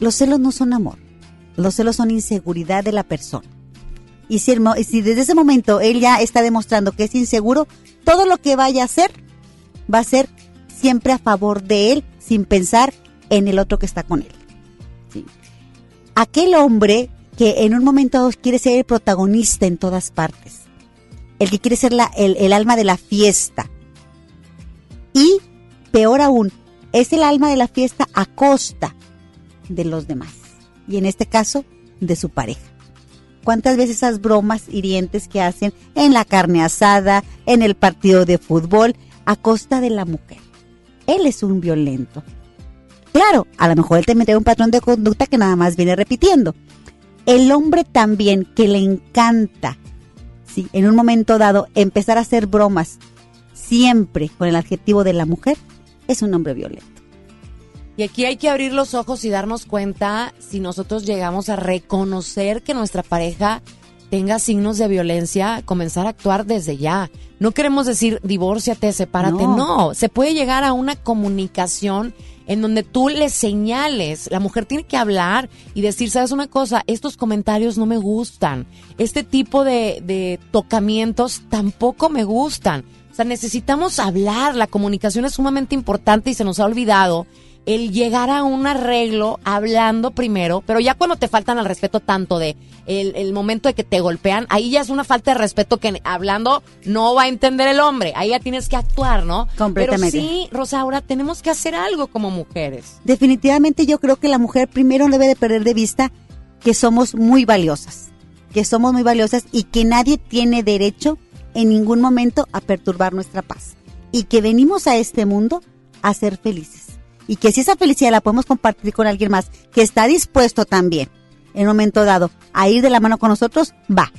Los celos no son amor. Los celos son inseguridad de la persona. Y si, desde ese momento él ya está demostrando que es inseguro, todo lo que vaya a hacer va a ser siempre a favor de él sin pensar en el otro que está con él. ¿sí? Aquel hombre que en un momento quiere ser el protagonista en todas partes, el que quiere ser el alma de la fiesta, y peor aún, es el alma de la fiesta a costa de los demás. Y en este caso, de su pareja. ¿Cuántas veces esas bromas hirientes que hacen en la carne asada, en el partido de fútbol, a costa de la mujer? Él es un violento. Claro, a lo mejor él te mete un patrón de conducta que nada más viene repitiendo. El hombre también que le encanta, sí, en un momento dado, empezar a hacer bromas siempre con el adjetivo de la mujer, es un hombre violento. Y aquí hay que abrir los ojos y darnos cuenta si nosotros llegamos a reconocer que nuestra pareja tenga signos de violencia, comenzar a actuar desde ya. No queremos decir divórciate, sepárate, No. no. Se puede llegar a una comunicación en donde tú le señales, la mujer tiene que hablar y decir, sabes una cosa, estos comentarios no me gustan, este tipo de, de tocamientos tampoco me gustan. O sea, necesitamos hablar, la comunicación es sumamente importante y se nos ha olvidado el llegar a un arreglo hablando primero, pero ya cuando te faltan al respeto tanto de el, el momento de que te golpean, ahí ya es una falta de respeto que hablando no va a entender el hombre, ahí ya tienes que actuar, ¿no? Completamente. Pero sí, Rosaura, tenemos que hacer algo como mujeres. Definitivamente yo creo que la mujer primero debe de perder de vista que somos muy valiosas, que somos muy valiosas y que nadie tiene derecho en ningún momento a perturbar nuestra paz y que venimos a este mundo a ser felices y que si esa felicidad la podemos compartir con alguien más que está dispuesto también en un momento dado a ir de la mano con nosotros, va.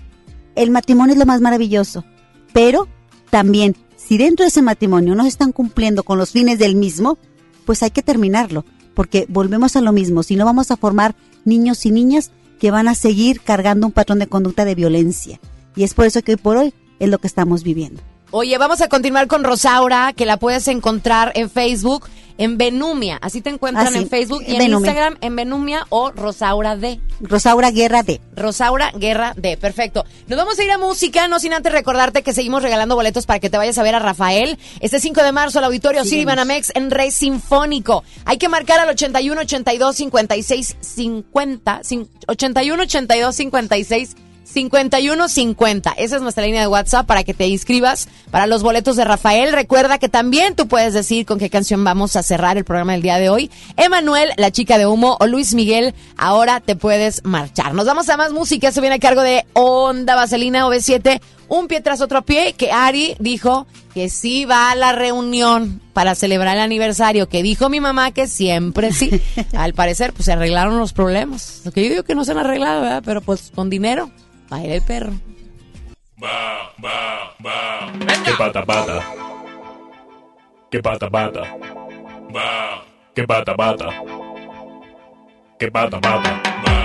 El matrimonio es lo más maravilloso, pero también si dentro de ese matrimonio no se están cumpliendo con los fines del mismo, pues hay que terminarlo, porque volvemos a lo mismo, si no vamos a formar niños y niñas que van a seguir cargando un patrón de conducta de violencia. Y es por eso que hoy por hoy es lo que estamos viviendo. Oye, vamos a continuar con Rosaura, que la puedes encontrar en Facebook, en Benumia. Así te encuentran Ah, sí, en Facebook y en Benumia. Instagram en Benumia o Rosaura D. Rosaura Guerra de. Rosaura Guerra D. Perfecto. Nos vamos a ir a música, no sin antes recordarte que seguimos regalando boletos para que te vayas a ver a Rafael. Este 5 de marzo al auditorio City Síguenos. Banamex en Rey Sinfónico. Hay que marcar al 81 82 56 50. cin- 81 82 56 5150. Esa es nuestra línea de WhatsApp para que te inscribas para los boletos de Rafael. Recuerda que también tú puedes decir con qué canción vamos a cerrar el programa del día de hoy. Emanuel, la chica de humo o Luis Miguel, ahora te puedes marchar. Nos vamos a más música. eso viene a cargo de Onda Vaselina OV7. Un pie tras otro pie que Ari dijo que sí va a la reunión para celebrar el aniversario, que dijo mi mamá que siempre sí. Al parecer, pues se arreglaron los problemas. Lo que yo digo que no se han arreglado, ¿verdad? Pero pues con dinero. Baila el perro. Ba, ba, ba. Que pata pata. Que pata pata. Ba. Que pata pata. Que pata pata. Ba.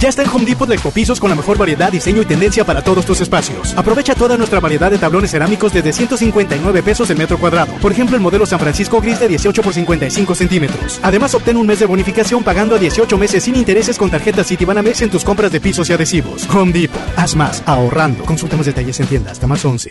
Ya está en Home Depot la Expopisos con la mejor variedad, diseño y tendencia para todos tus espacios. Aprovecha toda nuestra variedad de tablones cerámicos desde 159 pesos el metro cuadrado. Por ejemplo, el modelo San Francisco Gris de 18 por 55 centímetros. Además, obtén un mes de bonificación pagando a 18 meses sin intereses con tarjeta Citibanamex en tus compras de pisos y adhesivos. Home Depot. Haz más, ahorrando. Consulta más detalles en tienda hasta más 11.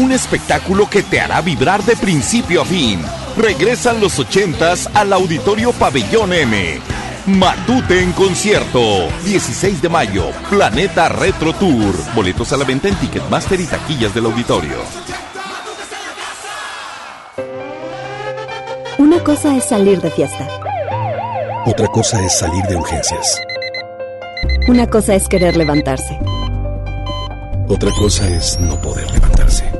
Un espectáculo que te hará vibrar de principio a fin. Regresan los ochentas al Auditorio Pabellón M. Matute en concierto. 16 de mayo. Planeta Retro Tour. Boletos a la venta en Ticketmaster y taquillas del auditorio. Una cosa es salir de fiesta. Otra cosa es salir de urgencias. Una cosa es querer levantarse. Otra cosa es no poder levantarse.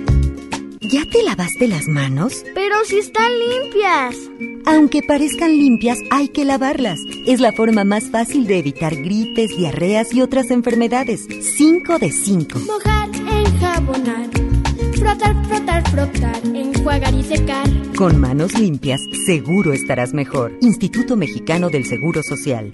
¿Ya te lavaste las manos? Pero si están limpias. Aunque parezcan limpias, hay que lavarlas. Es la forma más fácil de evitar gripes, diarreas y otras enfermedades. 5 de 5. Mojar, enjabonar, frotar, frotar, frotar, enjuagar y secar. Con manos limpias, seguro estarás mejor. Instituto Mexicano del Seguro Social.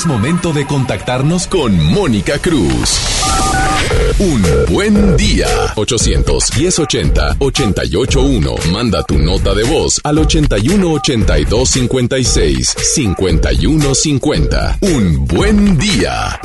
Es momento de contactarnos con Mónica Cruz. Un buen día. 810-80-881. Manda tu nota de voz al 81-82-56-5150. Un buen día.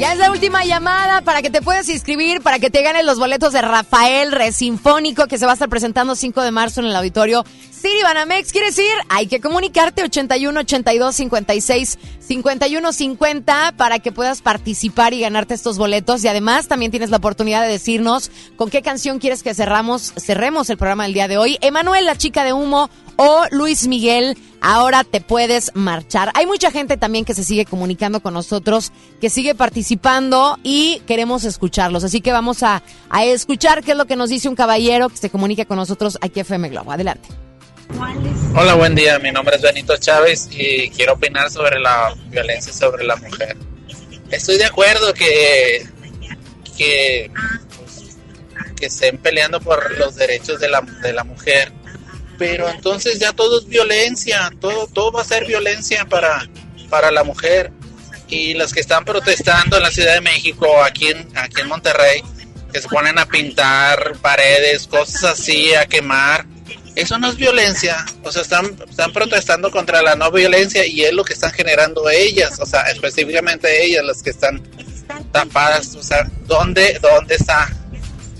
Ya es la última llamada para que te puedas inscribir, para que te ganes los boletos de Rafael Resinfónico que se va a estar presentando 5 de marzo en el auditorio City Banamex. ¿Quieres ir? Hay que comunicarte 81 82 56 51 50 para que puedas participar y ganarte estos boletos. Y además también tienes la oportunidad de decirnos con qué canción quieres que cerramos, cerremos el programa del día de hoy. Emanuel, la chica de humo o Luis Miguel, ahora te puedes marchar. Hay mucha gente también que se sigue comunicando con nosotros, que sigue participando y queremos escucharlos. Así que vamos a, a escuchar qué es lo que nos dice un caballero que se comunica con nosotros aquí a FM Globo. Adelante. Hola, buen día. Mi nombre es Benito Chávez y quiero opinar sobre la violencia sobre la mujer. Estoy de acuerdo que que, que estén peleando por los derechos de la, de la mujer, pero entonces ya todo es violencia, todo todo va a ser violencia para para la mujer y los que están protestando en la Ciudad de México, aquí en aquí en Monterrey, que se ponen a pintar paredes, cosas así, a quemar eso no es violencia, o sea, están, están protestando contra la no violencia y es lo que están generando ellas, o sea, específicamente ellas las que están tapadas, o sea, ¿dónde, dónde está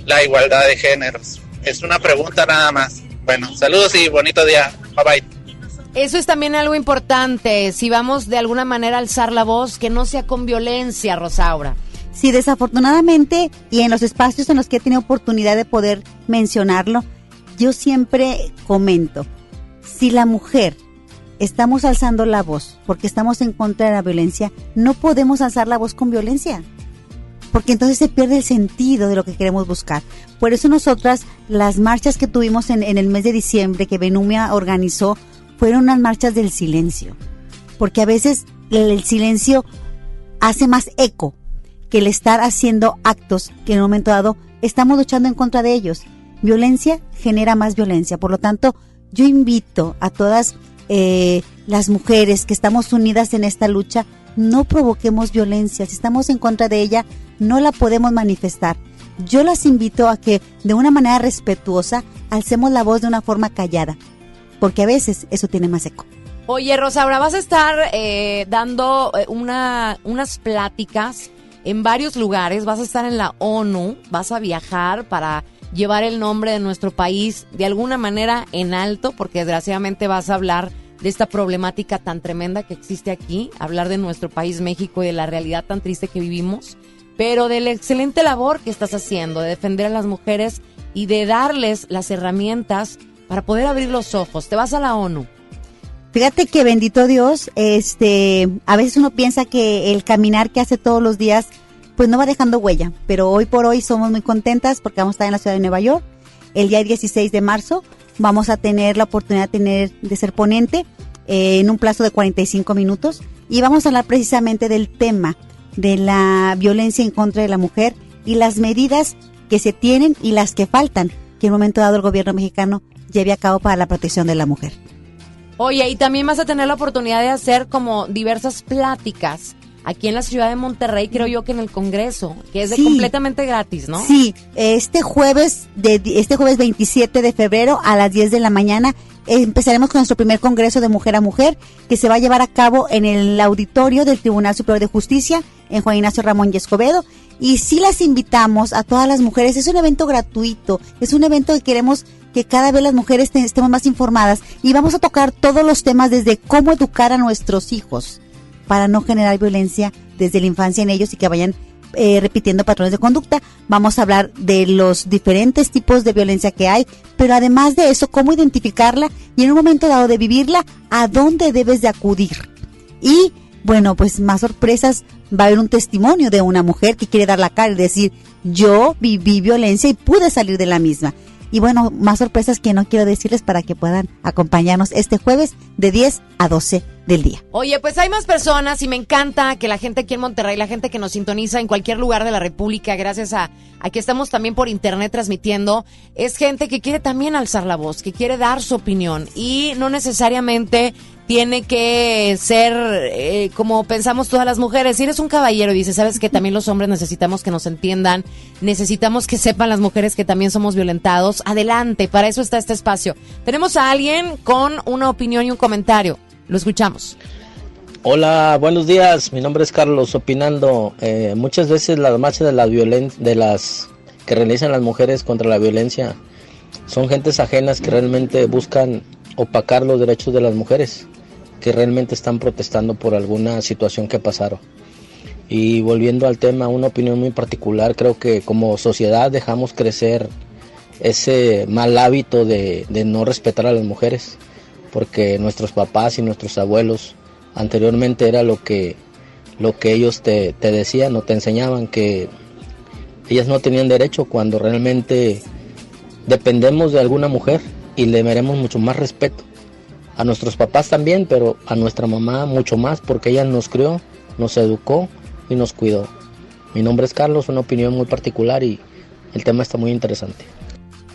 la igualdad de géneros? Es una pregunta nada más. Bueno, saludos y bonito día, bye bye. Eso es también algo importante. Si vamos de alguna manera a alzar la voz, que no sea con violencia, Rosaura. Sí, desafortunadamente, y en los espacios en los que he tenido oportunidad de poder mencionarlo, yo siempre comento, si la mujer estamos alzando la voz porque estamos en contra de la violencia, no podemos alzar la voz con violencia. Porque entonces se pierde el sentido de lo que queremos buscar. Por eso nosotras, las marchas que tuvimos en, el mes de diciembre, que Benumia organizó, fueron unas marchas del silencio. Porque a veces el silencio hace más eco que el estar haciendo actos que en un momento dado estamos luchando en contra de ellos. Violencia genera más violencia. Por lo tanto, yo invito a todas eh, las mujeres que estamos unidas en esta lucha, no provoquemos violencia. Si estamos en contra de ella, no la podemos manifestar. Yo las invito a que de una manera respetuosa alcemos la voz de una forma callada, porque a veces eso tiene más eco. Oye, Rosaura, vas a estar eh, dando eh, una, unas pláticas en varios lugares. Vas a estar en la ONU, vas a viajar para llevar el nombre de nuestro país de alguna manera en alto, porque desgraciadamente vas a hablar de esta problemática tan tremenda que existe aquí, hablar de nuestro país México y de la realidad tan triste que vivimos, pero de la excelente labor que estás haciendo, de defender a las mujeres y de darles las herramientas para poder abrir los ojos. Te vas a la ONU. Fíjate que bendito Dios, este, a veces uno piensa que el caminar que hace todos los días, pues no va dejando huella, pero hoy por hoy somos muy contentas porque vamos a estar en la ciudad de Nueva York. El día 16 de marzo vamos a tener la oportunidad de, tener, de ser ponente eh, en un plazo de 45 minutos y vamos a hablar precisamente del tema de la violencia en contra de la mujer y las medidas que se tienen y las que faltan que en un momento dado el gobierno mexicano lleve a cabo para la protección de la mujer. Oye, y también vas a tener la oportunidad de hacer como diversas pláticas aquí en la ciudad de Monterrey, creo yo que en el Congreso, que es de Sí. completamente gratis, ¿no? Sí, este jueves, de, este jueves 27 de febrero a las 10 de la mañana empezaremos con nuestro primer Congreso de Mujer a Mujer que se va a llevar a cabo en el auditorio del Tribunal Superior de Justicia en Juan Ignacio Ramón y Escobedo. Y sí las invitamos a todas las mujeres. Es un evento gratuito, es un evento que queremos que cada vez las mujeres te- estemos más informadas y vamos a tocar todos los temas desde cómo educar a nuestros hijos para no generar violencia desde la infancia en ellos y que vayan eh, repitiendo patrones de conducta. Vamos a hablar de los diferentes tipos de violencia que hay, pero además de eso, cómo identificarla y en un momento dado de vivirla, a dónde debes de acudir. Y bueno, pues más sorpresas, va a haber un testimonio de una mujer que quiere dar la cara y decir, yo viví violencia y pude salir de la misma. Y bueno, más sorpresas que no quiero decirles para que puedan acompañarnos este jueves de 10 a 12 del día. Oye, pues hay más personas y me encanta que la gente aquí en Monterrey, la gente que nos sintoniza en cualquier lugar de la República, gracias a, que estamos también por internet transmitiendo, es gente que quiere también alzar la voz, que quiere dar su opinión y no necesariamente tiene que ser eh, como pensamos todas las mujeres. Si eres un caballero y dices, sabes que también los hombres necesitamos que nos entiendan, necesitamos que sepan las mujeres que también somos violentados, adelante, para eso está este espacio. Tenemos a alguien con una opinión y un comentario. Lo escuchamos. Hola, buenos días. Mi nombre es Carlos. Opinando, eh, muchas veces las marchas de las de las que realizan las mujeres contra la violencia son gentes ajenas que realmente buscan opacar los derechos de las mujeres, que realmente están protestando por alguna situación que pasaron. Y volviendo al tema, una opinión muy particular, creo que como sociedad dejamos crecer ese mal hábito de, de no respetar a las mujeres, porque nuestros papás y nuestros abuelos anteriormente era lo que, lo que ellos te, te decían o te enseñaban, que ellas no tenían derecho cuando realmente dependemos de alguna mujer y le meremos mucho más respeto. A nuestros papás también, pero a nuestra mamá mucho más porque ella nos crió, nos educó y nos cuidó. Mi nombre es Carlos, una opinión muy particular y el tema está muy interesante.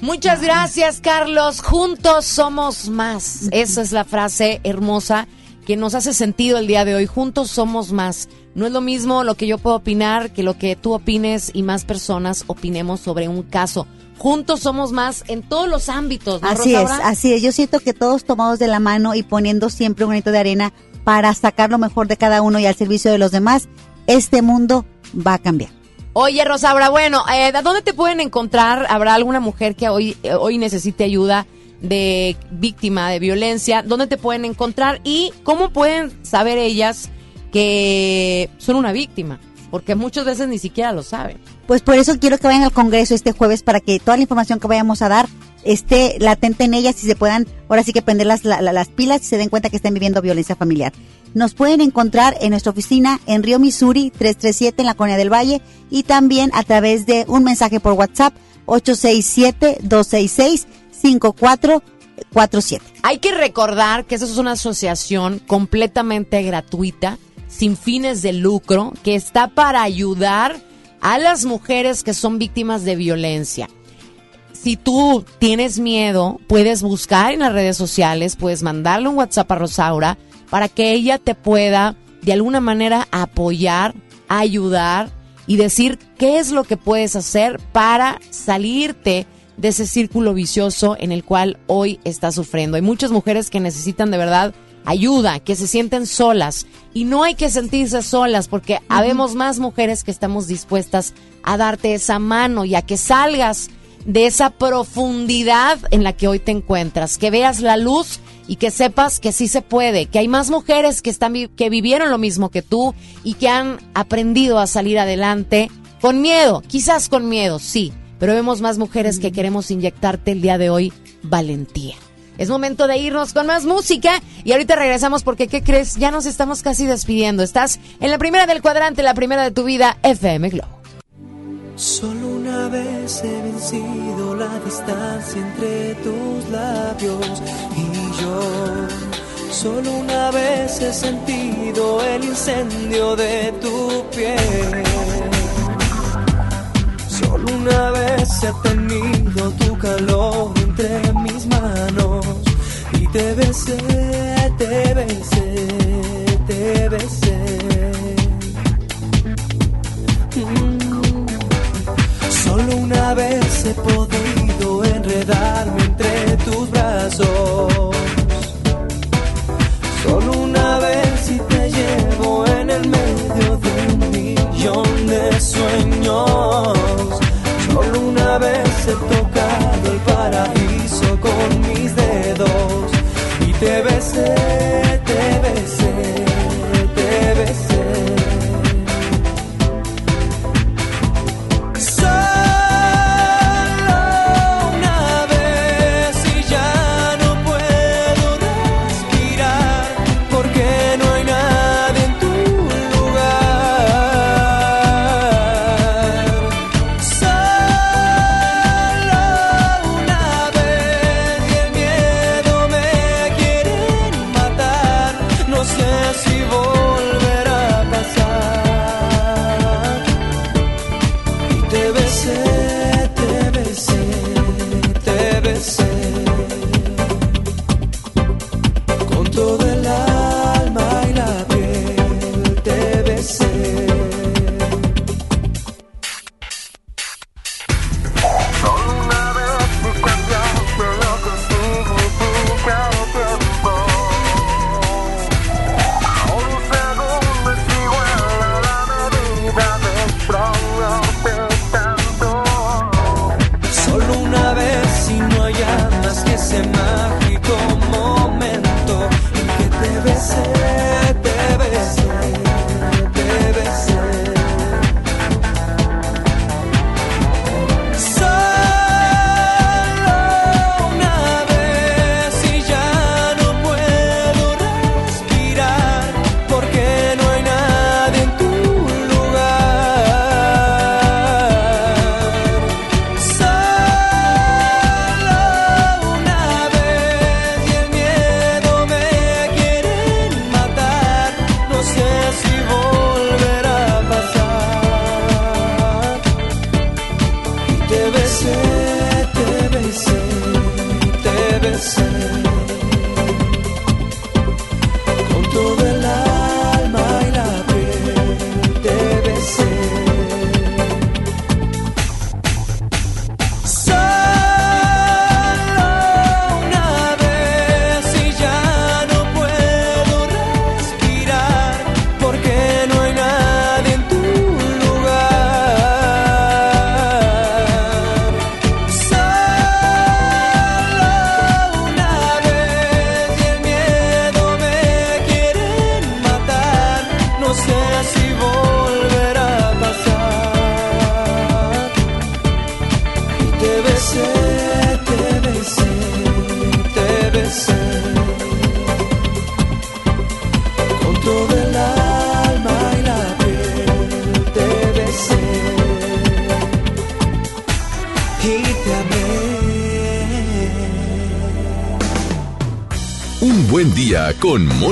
Muchas gracias, Carlos. Juntos somos más. Esa es la frase hermosa que nos hace sentido el día de hoy. Juntos somos más. No es lo mismo lo que yo puedo opinar que lo que tú opines y más personas opinemos sobre un caso. Juntos somos más en todos los ámbitos, ¿no, Así es, así es. Yo siento que todos tomados de la mano y poniendo siempre un granito de arena para sacar lo mejor de cada uno y al servicio de los demás, este mundo va a cambiar. Oye, Rosaura, bueno, eh, ¿a dónde te pueden encontrar? ¿Habrá alguna mujer que hoy, eh, hoy necesite ayuda de víctima de violencia? ¿Dónde te pueden encontrar? ¿Y cómo pueden saber ellas que son una víctima? Porque muchas veces ni siquiera lo saben. Pues por eso quiero que vayan al Congreso este jueves para que toda la información que vayamos a dar esté latente en ellas y se puedan, ahora sí que prender las, la- la- las pilas y se den cuenta que están viviendo violencia familiar. Nos pueden encontrar en nuestra oficina en Río Missouri 337 en la Colonia del Valle y también a través de un mensaje por WhatsApp 867-266-5447. Hay que recordar que esa es una asociación completamente gratuita, sin fines de lucro, que está para ayudar a las mujeres que son víctimas de violencia. Si tú tienes miedo, puedes buscar en las redes sociales, puedes mandarle un WhatsApp a Rosaura para que ella te pueda de alguna manera apoyar, ayudar y decir qué es lo que puedes hacer para salirte de ese círculo vicioso en el cual hoy estás sufriendo. Hay muchas mujeres que necesitan de verdad ayuda, que se sienten solas. Y no hay que sentirse solas porque habemos más mujeres que estamos dispuestas a darte esa mano y a que salgas de esa profundidad en la que hoy te encuentras, que veas la luz y que sepas que sí se puede, que hay más mujeres que están que vivieron lo mismo que tú y que han aprendido a salir adelante con miedo, quizás con miedo, sí, pero vemos más mujeres que queremos inyectarte el día de hoy valentía. Es momento de irnos con más música y ahorita regresamos porque, ¿qué crees? Ya nos estamos casi despidiendo. Estás en la primera del cuadrante, la primera de tu vida, FM Globo. Solo una vez he vencido la distancia entre tus labios y yo. Solo una vez he sentido el incendio de tu piel. Solo una vez he tenido tu calor entre mis manos y te besé, te besé, te besé. Mm. Solo una vez he podido enredarme entre tus brazos. Solo una vez y te llevo en el medio de un millón de sueños. Solo una vez he tocado el paraíso con mis dedos. Y te besé, te besé,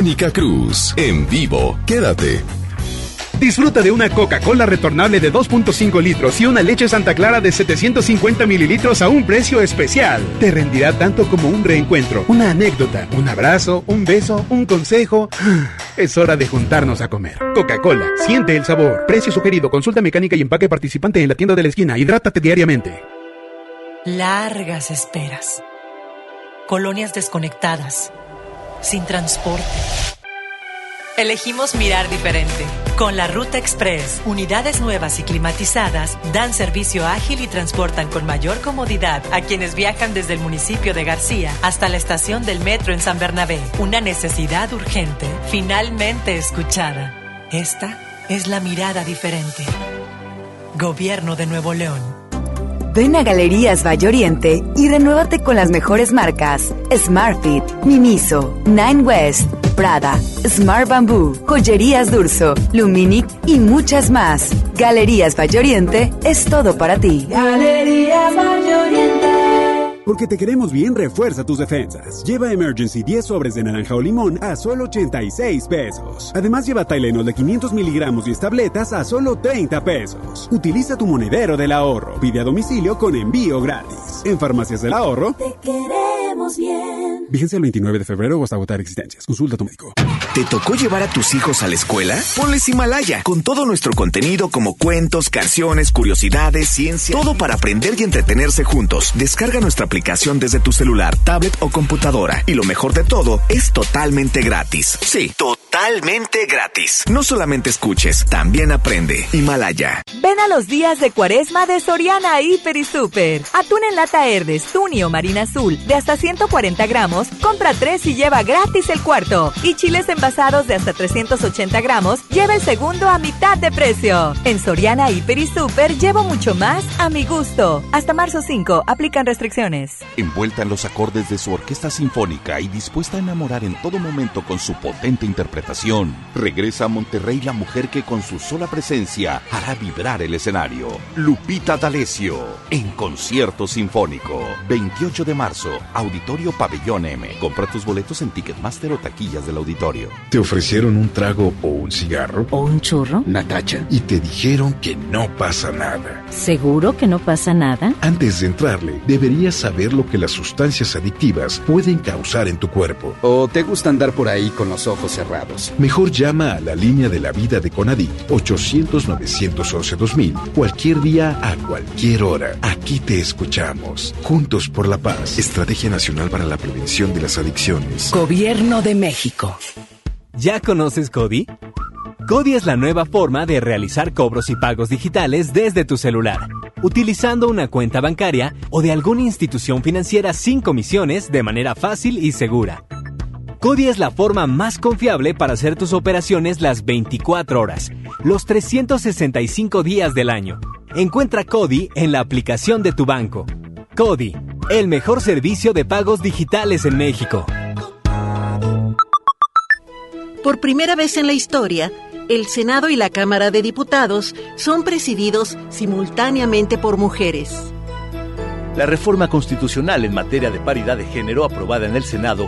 Mónica Cruz. En vivo. Quédate. Disfruta de una Coca-Cola retornable de 2.5 litros y una leche Santa Clara de 750 mililitros a un precio especial. Te rendirá tanto como un reencuentro, una anécdota, un abrazo, un beso, un consejo. Es hora de juntarnos a comer. Coca-Cola, siente el sabor. Precio sugerido, consulta mecánica y empaque participante en la tienda de la esquina. Hidrátate diariamente. Largas esperas. Colonias desconectadas. Sin transporte. Elegimos mirar diferente. Con la Ruta Express, unidades nuevas y climatizadas dan servicio ágil y transportan con mayor comodidad a quienes viajan desde el municipio de García hasta la estación del metro en San Bernabé. Una necesidad urgente, finalmente escuchada. Esta es la mirada diferente. Gobierno de Nuevo León. Ven a Galerías Valle Oriente y renuévate con las mejores marcas: Smartfit, Miniso, Nine West, Prada, Smart Bamboo, Joyerías Durso, Luminic y muchas más. Galerías Valle Oriente es todo para ti. Galerías Valle Oriente. Porque te queremos bien, refuerza tus defensas. Lleva Emergency 10 sobres de naranja o limón a solo 86 pesos. Además, lleva Tylenol de 500 miligramos y tabletas a solo 30 pesos. Utiliza tu monedero del ahorro. Pide a domicilio con envío gratis. En Farmacias del Ahorro. Te. Vigencia el 29 de febrero o hasta agotar existencias. Consulta a tu médico. ¿Te tocó llevar a tus hijos a la escuela? Ponles Himalaya, con todo nuestro contenido como cuentos, canciones, curiosidades, ciencia, todo para aprender y entretenerse juntos. Descarga nuestra aplicación desde tu celular, tablet o computadora. Y lo mejor de todo, es totalmente gratis. Sí, totalmente gratis. No solamente escuches, también aprende. Himalaya. Ven a los días de cuaresma de Soriana Hiper y Super. Atún en lata Herdes, Tuni o Marina Azul de hasta 140 gramos, compra 3 y lleva gratis el cuarto. Y chiles envasados de hasta 380 gramos, lleva el segundo a mitad de precio. En Soriana Hiper y Super llevo mucho más a mi gusto. Hasta marzo 5, aplican restricciones. Envuelta en los acordes de su orquesta sinfónica y dispuesta a enamorar en todo momento con su potente interpretación, regresa a Monterrey la mujer que con su sola presencia hará vibrar el escenario. Lupita D'Alessio, en concierto sinfónico. 28 de marzo, Auditorio Pabellón M. Compra tus boletos en Ticketmaster o taquillas del auditorio. ¿Te ofrecieron un trago o un cigarro? ¿O un churro? Natacha. Y te dijeron que no pasa nada. ¿Seguro que no pasa nada? Antes de entrarle, deberías saber lo que las sustancias adictivas pueden causar en tu cuerpo. ¿O te gusta andar por ahí con los ojos cerrados? Mejor llama a la línea de la vida de Conadic 800-911-2000 cualquier día a cualquier hora. Aquí te escuchamos. Juntos por la paz. Estrategia Nacional para la Prevención de las Adicciones. Gobierno de México. ¿Ya conoces Cody? Cody es la nueva forma de realizar cobros y pagos digitales desde tu celular, utilizando una cuenta bancaria o de alguna institución financiera sin comisiones de manera fácil y segura. Cody es la forma más confiable para hacer tus operaciones las 24 horas, los 365 días del año. Encuentra Cody en la aplicación de tu banco. Cody, el mejor servicio de pagos digitales en México. Por primera vez en la historia, el Senado y la Cámara de Diputados son presididos simultáneamente por mujeres. La reforma constitucional en materia de paridad de género aprobada en el Senado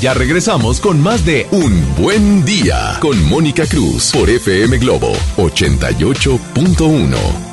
Ya regresamos con más de Un Buen Día con Mónica Cruz por FM Globo 88.1.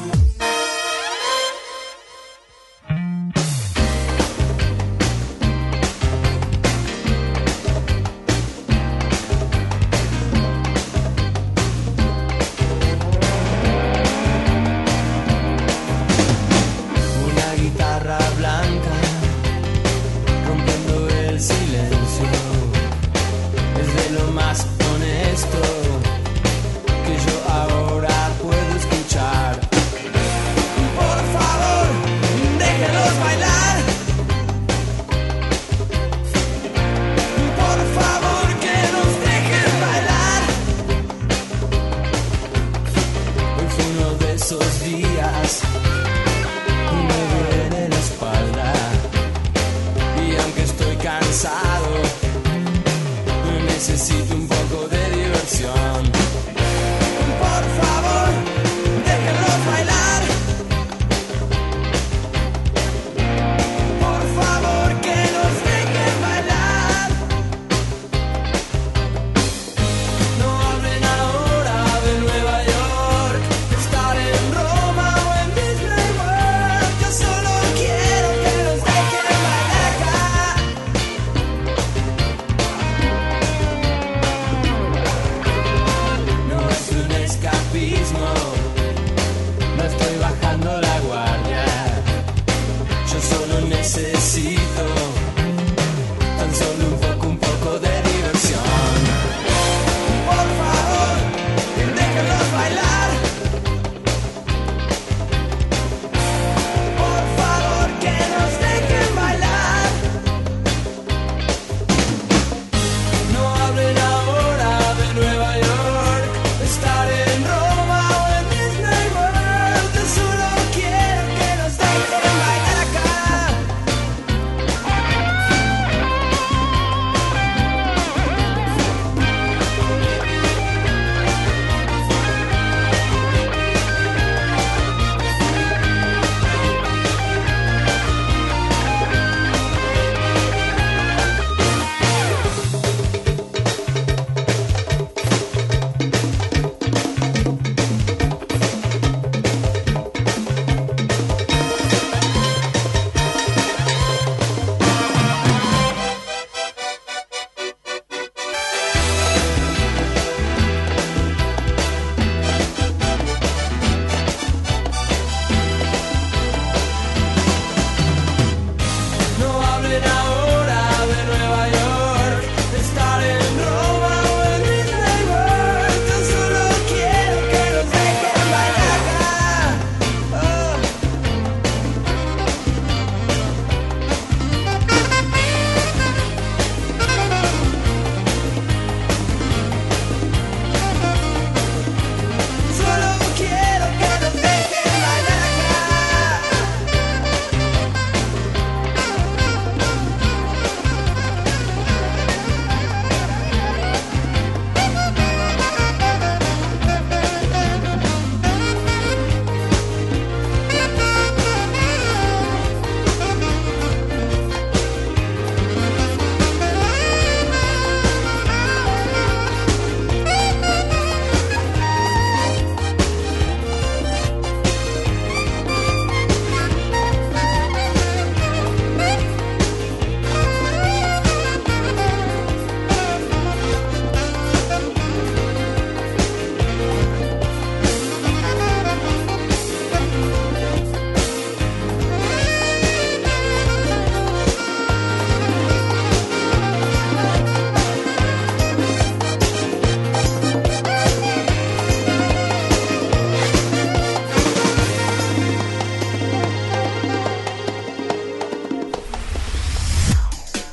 necessito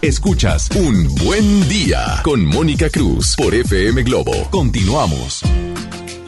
Escuchas Un Buen Día con Mónica Cruz por FM Globo. Continuamos.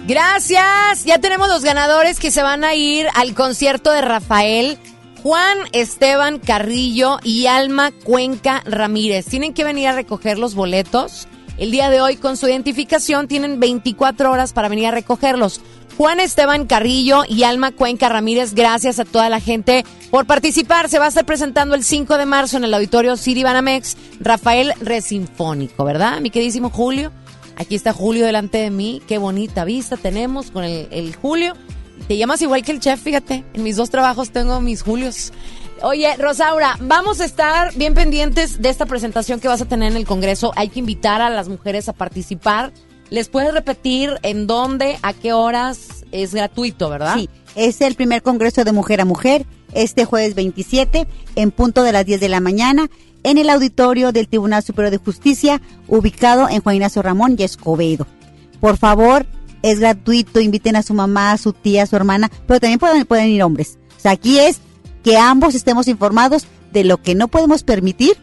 Gracias. Ya tenemos los ganadores que se van a ir al concierto de Rafael, Juan Esteban Carrillo y Alma Cuenca Ramírez. Tienen que venir a recoger los boletos. El día de hoy con su identificación tienen 24 horas para venir a recogerlos. Juan Esteban Carrillo y Alma Cuenca Ramírez, gracias a toda la gente por participar. Se va a estar presentando el 5 de marzo en el auditorio City Banamex Rafael Resinfónico, ¿verdad? Mi queridísimo Julio. Aquí está Julio delante de mí. Qué bonita vista tenemos con el, el Julio. Te llamas igual que el chef, fíjate. En mis dos trabajos tengo mis Julios. Oye, Rosaura, vamos a estar bien pendientes de esta presentación que vas a tener en el Congreso. Hay que invitar a las mujeres a participar. ¿Les puedes repetir en dónde, a qué horas? Es gratuito, ¿verdad? Sí, es el primer Congreso de Mujer a Mujer, este jueves 27, en punto de las 10 de la mañana, en el auditorio del Tribunal Superior de Justicia, ubicado en Juan Ignacio Ramón y Escobedo. Por favor, es gratuito, inviten a su mamá, a su tía, a su hermana, pero también pueden, pueden ir hombres. O sea, aquí es que ambos estemos informados de lo que no podemos permitir,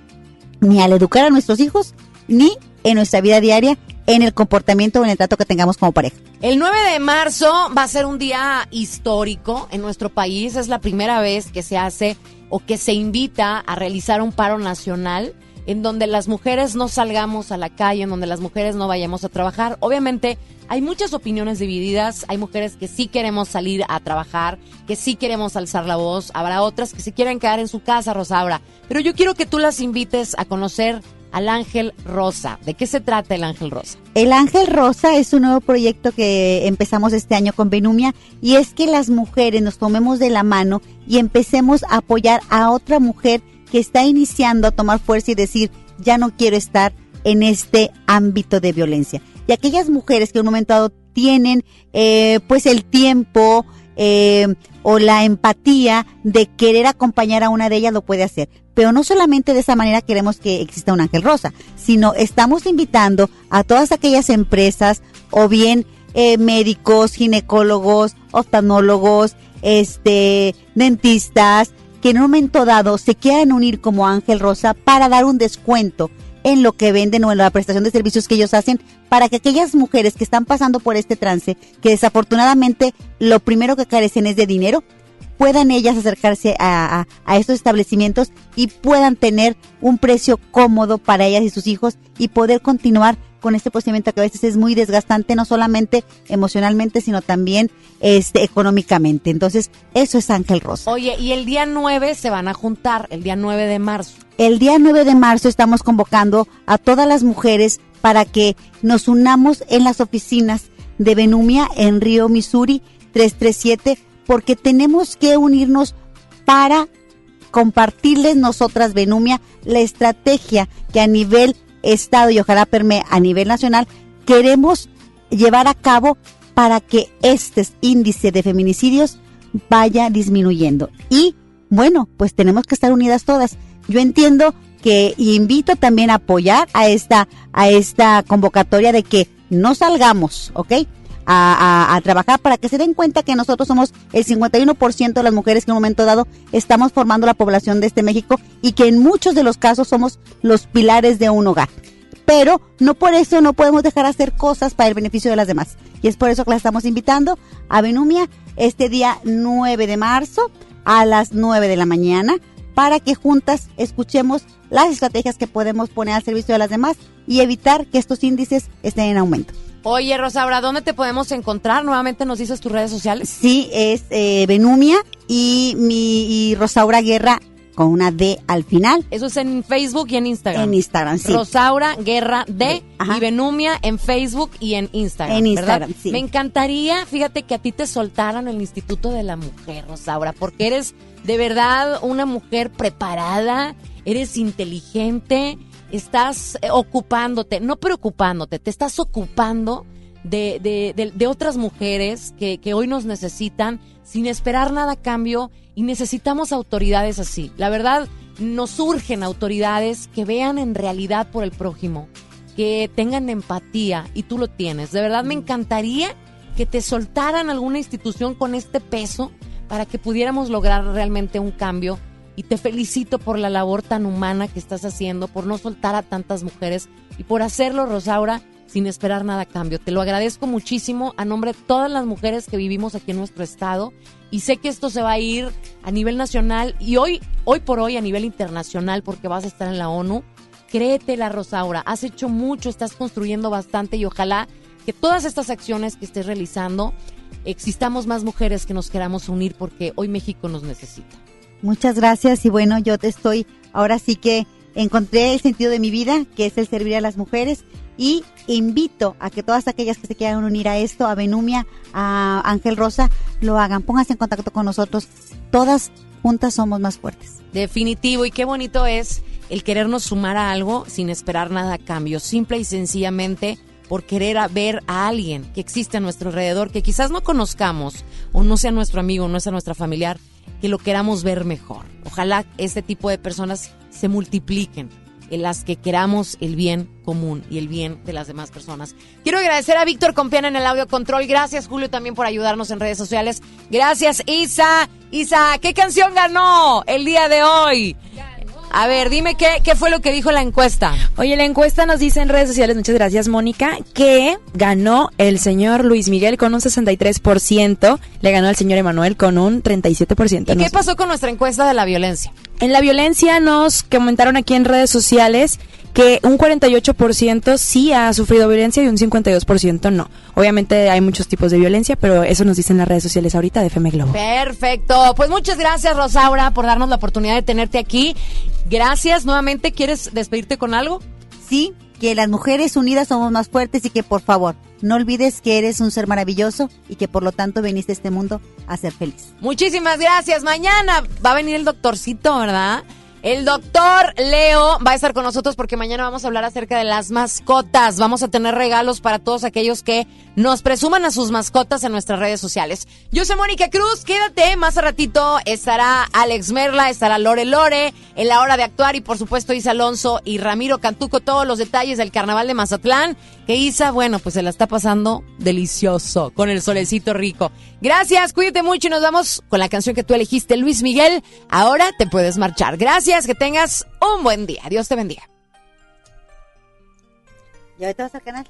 ni al educar a nuestros hijos, ni en nuestra vida diaria, en el comportamiento o en el trato que tengamos como pareja. El 9 de marzo va a ser un día histórico en nuestro país. Es la primera vez que se hace o que se invita a realizar un paro nacional en donde las mujeres no salgamos a la calle, en donde las mujeres no vayamos a trabajar. Obviamente hay muchas opiniones divididas, hay mujeres que sí queremos salir a trabajar, que sí queremos alzar la voz, habrá otras que se quieren quedar en su casa, Rosaura. Pero yo quiero que tú las invites a conocer al Ángel Rosa. ¿De qué se trata el Ángel Rosa? El Ángel Rosa es un nuevo proyecto que empezamos este año con Benumia y es que las mujeres nos tomemos de la mano y empecemos a apoyar a otra mujer que está iniciando a tomar fuerza y decir, ya no quiero estar en este ámbito de violencia. Y aquellas mujeres que en un momento dado tienen eh, pues el tiempo, eh, o la empatía de querer acompañar a una de ellas lo puede hacer. Pero no solamente de esa manera queremos que exista un ángel rosa, sino estamos invitando a todas aquellas empresas o bien eh, médicos, ginecólogos, oftalmólogos, este, dentistas, que en un momento dado se quieran unir como ángel rosa para dar un descuento en lo que venden o en la prestación de servicios que ellos hacen para que aquellas mujeres que están pasando por este trance, que desafortunadamente lo primero que carecen es de dinero, puedan ellas acercarse a, a- a estos establecimientos y puedan tener un precio cómodo para ellas y sus hijos y poder continuar con este procedimiento que a veces es muy desgastante, no solamente emocionalmente, sino también este, económicamente. Entonces, eso es Ángel Rosa. Oye, y el día 9 se van a juntar, el día 9 de marzo. El día 9 de marzo estamos convocando a todas las mujeres para que nos unamos en las oficinas de Benumia en Río, Missouri 337, porque tenemos que unirnos para compartirles nosotras, Benumia, la estrategia que a nivel Estado y ojalá permee a nivel nacional queremos llevar a cabo para que este índice de feminicidios vaya disminuyendo. Y bueno, pues tenemos que estar unidas todas. Yo entiendo que invito también a apoyar a esta, a esta convocatoria de que no salgamos, ¿ok? A, trabajar para que se den cuenta que nosotros somos el 51% de las mujeres que en un momento dado estamos formando la población de este México y que en muchos de los casos somos los pilares de un hogar. Pero no por eso no podemos dejar hacer cosas para el beneficio de las demás. Y es por eso que la estamos invitando a Benumia este día 9 de marzo a las 9 de la mañana para que juntas escuchemos las estrategias que podemos poner al servicio de las demás y evitar que estos índices estén en aumento. Oye, Rosaura, ¿dónde te podemos encontrar? Nuevamente nos dices tus redes sociales. Sí, es eh, Benumia y mi y Rosaura Guerra con una D al final. Eso es en Facebook y en Instagram. En Instagram, sí. Rosaura Guerra D y Benumia en Facebook y en Instagram. En ¿verdad? Instagram, sí. Me encantaría, fíjate, que a ti te soltaran el Instituto de la Mujer, Rosaura, porque eres de verdad una mujer preparada, eres inteligente, estás eh, ocupándote, no preocupándote, te estás ocupando de, de, de- de otras mujeres que, que hoy nos necesitan sin esperar nada a cambio y necesitamos autoridades así. La verdad, nos surgen autoridades que vean en realidad por el prójimo, que tengan empatía y tú lo tienes. De verdad me encantaría que te soltaran alguna institución con este peso para que pudiéramos lograr realmente un cambio. Y te felicito por la labor tan humana que estás haciendo, por no soltar a tantas mujeres y por hacerlo, Rosaura, sin esperar nada a cambio. Te lo agradezco muchísimo a nombre de todas las mujeres que vivimos aquí en nuestro estado y sé que esto se va a ir a nivel nacional y hoy, hoy por hoy a nivel internacional porque vas a estar en la ONU. Créetela, Rosaura, has hecho mucho, estás construyendo bastante y ojalá que todas estas acciones que estés realizando existamos más mujeres que nos queramos unir porque hoy México nos necesita. Muchas gracias y bueno, yo te estoy, ahora sí que encontré el sentido de mi vida, que es el servir a las mujeres y invito a que todas aquellas que se quieran unir a esto, a Benumia, a Ángel Rosa, lo hagan. Pónganse en contacto con nosotros. Todas juntas somos más fuertes. Definitivo, y qué bonito es el querernos sumar a algo sin esperar nada a cambio, simple y sencillamente por querer ver a alguien que existe a nuestro alrededor, que quizás no conozcamos o no sea nuestro amigo, no sea nuestra familiar, que lo queramos ver mejor. Ojalá este tipo de personas se multipliquen en las que queramos el bien común y el bien de las demás personas. Quiero agradecer a Víctor Compiana en el audio control. Gracias, Julio, también por ayudarnos en redes sociales. Gracias, Isa. Isa, ¿qué canción ganó el día de hoy? A ver, dime qué, qué fue lo que dijo la encuesta. Oye, la encuesta nos dice en redes sociales, muchas gracias Mónica, que ganó el señor Luis Miguel con un 63%, le ganó al señor Emanuel con un 37%. ¿Y qué pasó con nuestra encuesta de la violencia? En la violencia nos comentaron aquí en redes sociales que un 48% sí ha sufrido violencia y un 52% no. Obviamente hay muchos tipos de violencia, pero eso nos dicen las redes sociales ahorita de FM Globo. Perfecto. Pues muchas gracias, Rosaura, por darnos la oportunidad de tenerte aquí. Gracias. Nuevamente, ¿quieres despedirte con algo? Sí, que las mujeres unidas somos más fuertes y que por favor no olvides que eres un ser maravilloso y que por lo tanto veniste a este mundo a ser feliz. Muchísimas gracias. Mañana va a venir el doctorcito, ¿verdad? El doctor Leo va a estar con nosotros porque mañana vamos a hablar acerca de las mascotas. Vamos a tener regalos para todos aquellos que nos presuman a sus mascotas en nuestras redes sociales. Yo soy Mónica Cruz, quédate, más a ratito estará Alex Merla, estará Lore Lore en la hora de actuar y por supuesto Isa Alonso y Ramiro Cantuco, todos los detalles del carnaval de Mazatlán, que Isa, bueno, pues se la está pasando delicioso con el solecito rico. Gracias, cuídate mucho y nos vamos con la canción que tú elegiste, Luis Miguel. Ahora te puedes marchar. Gracias, que tengas un buen día. Dios te bendiga. ¿Y ahorita vas al canal?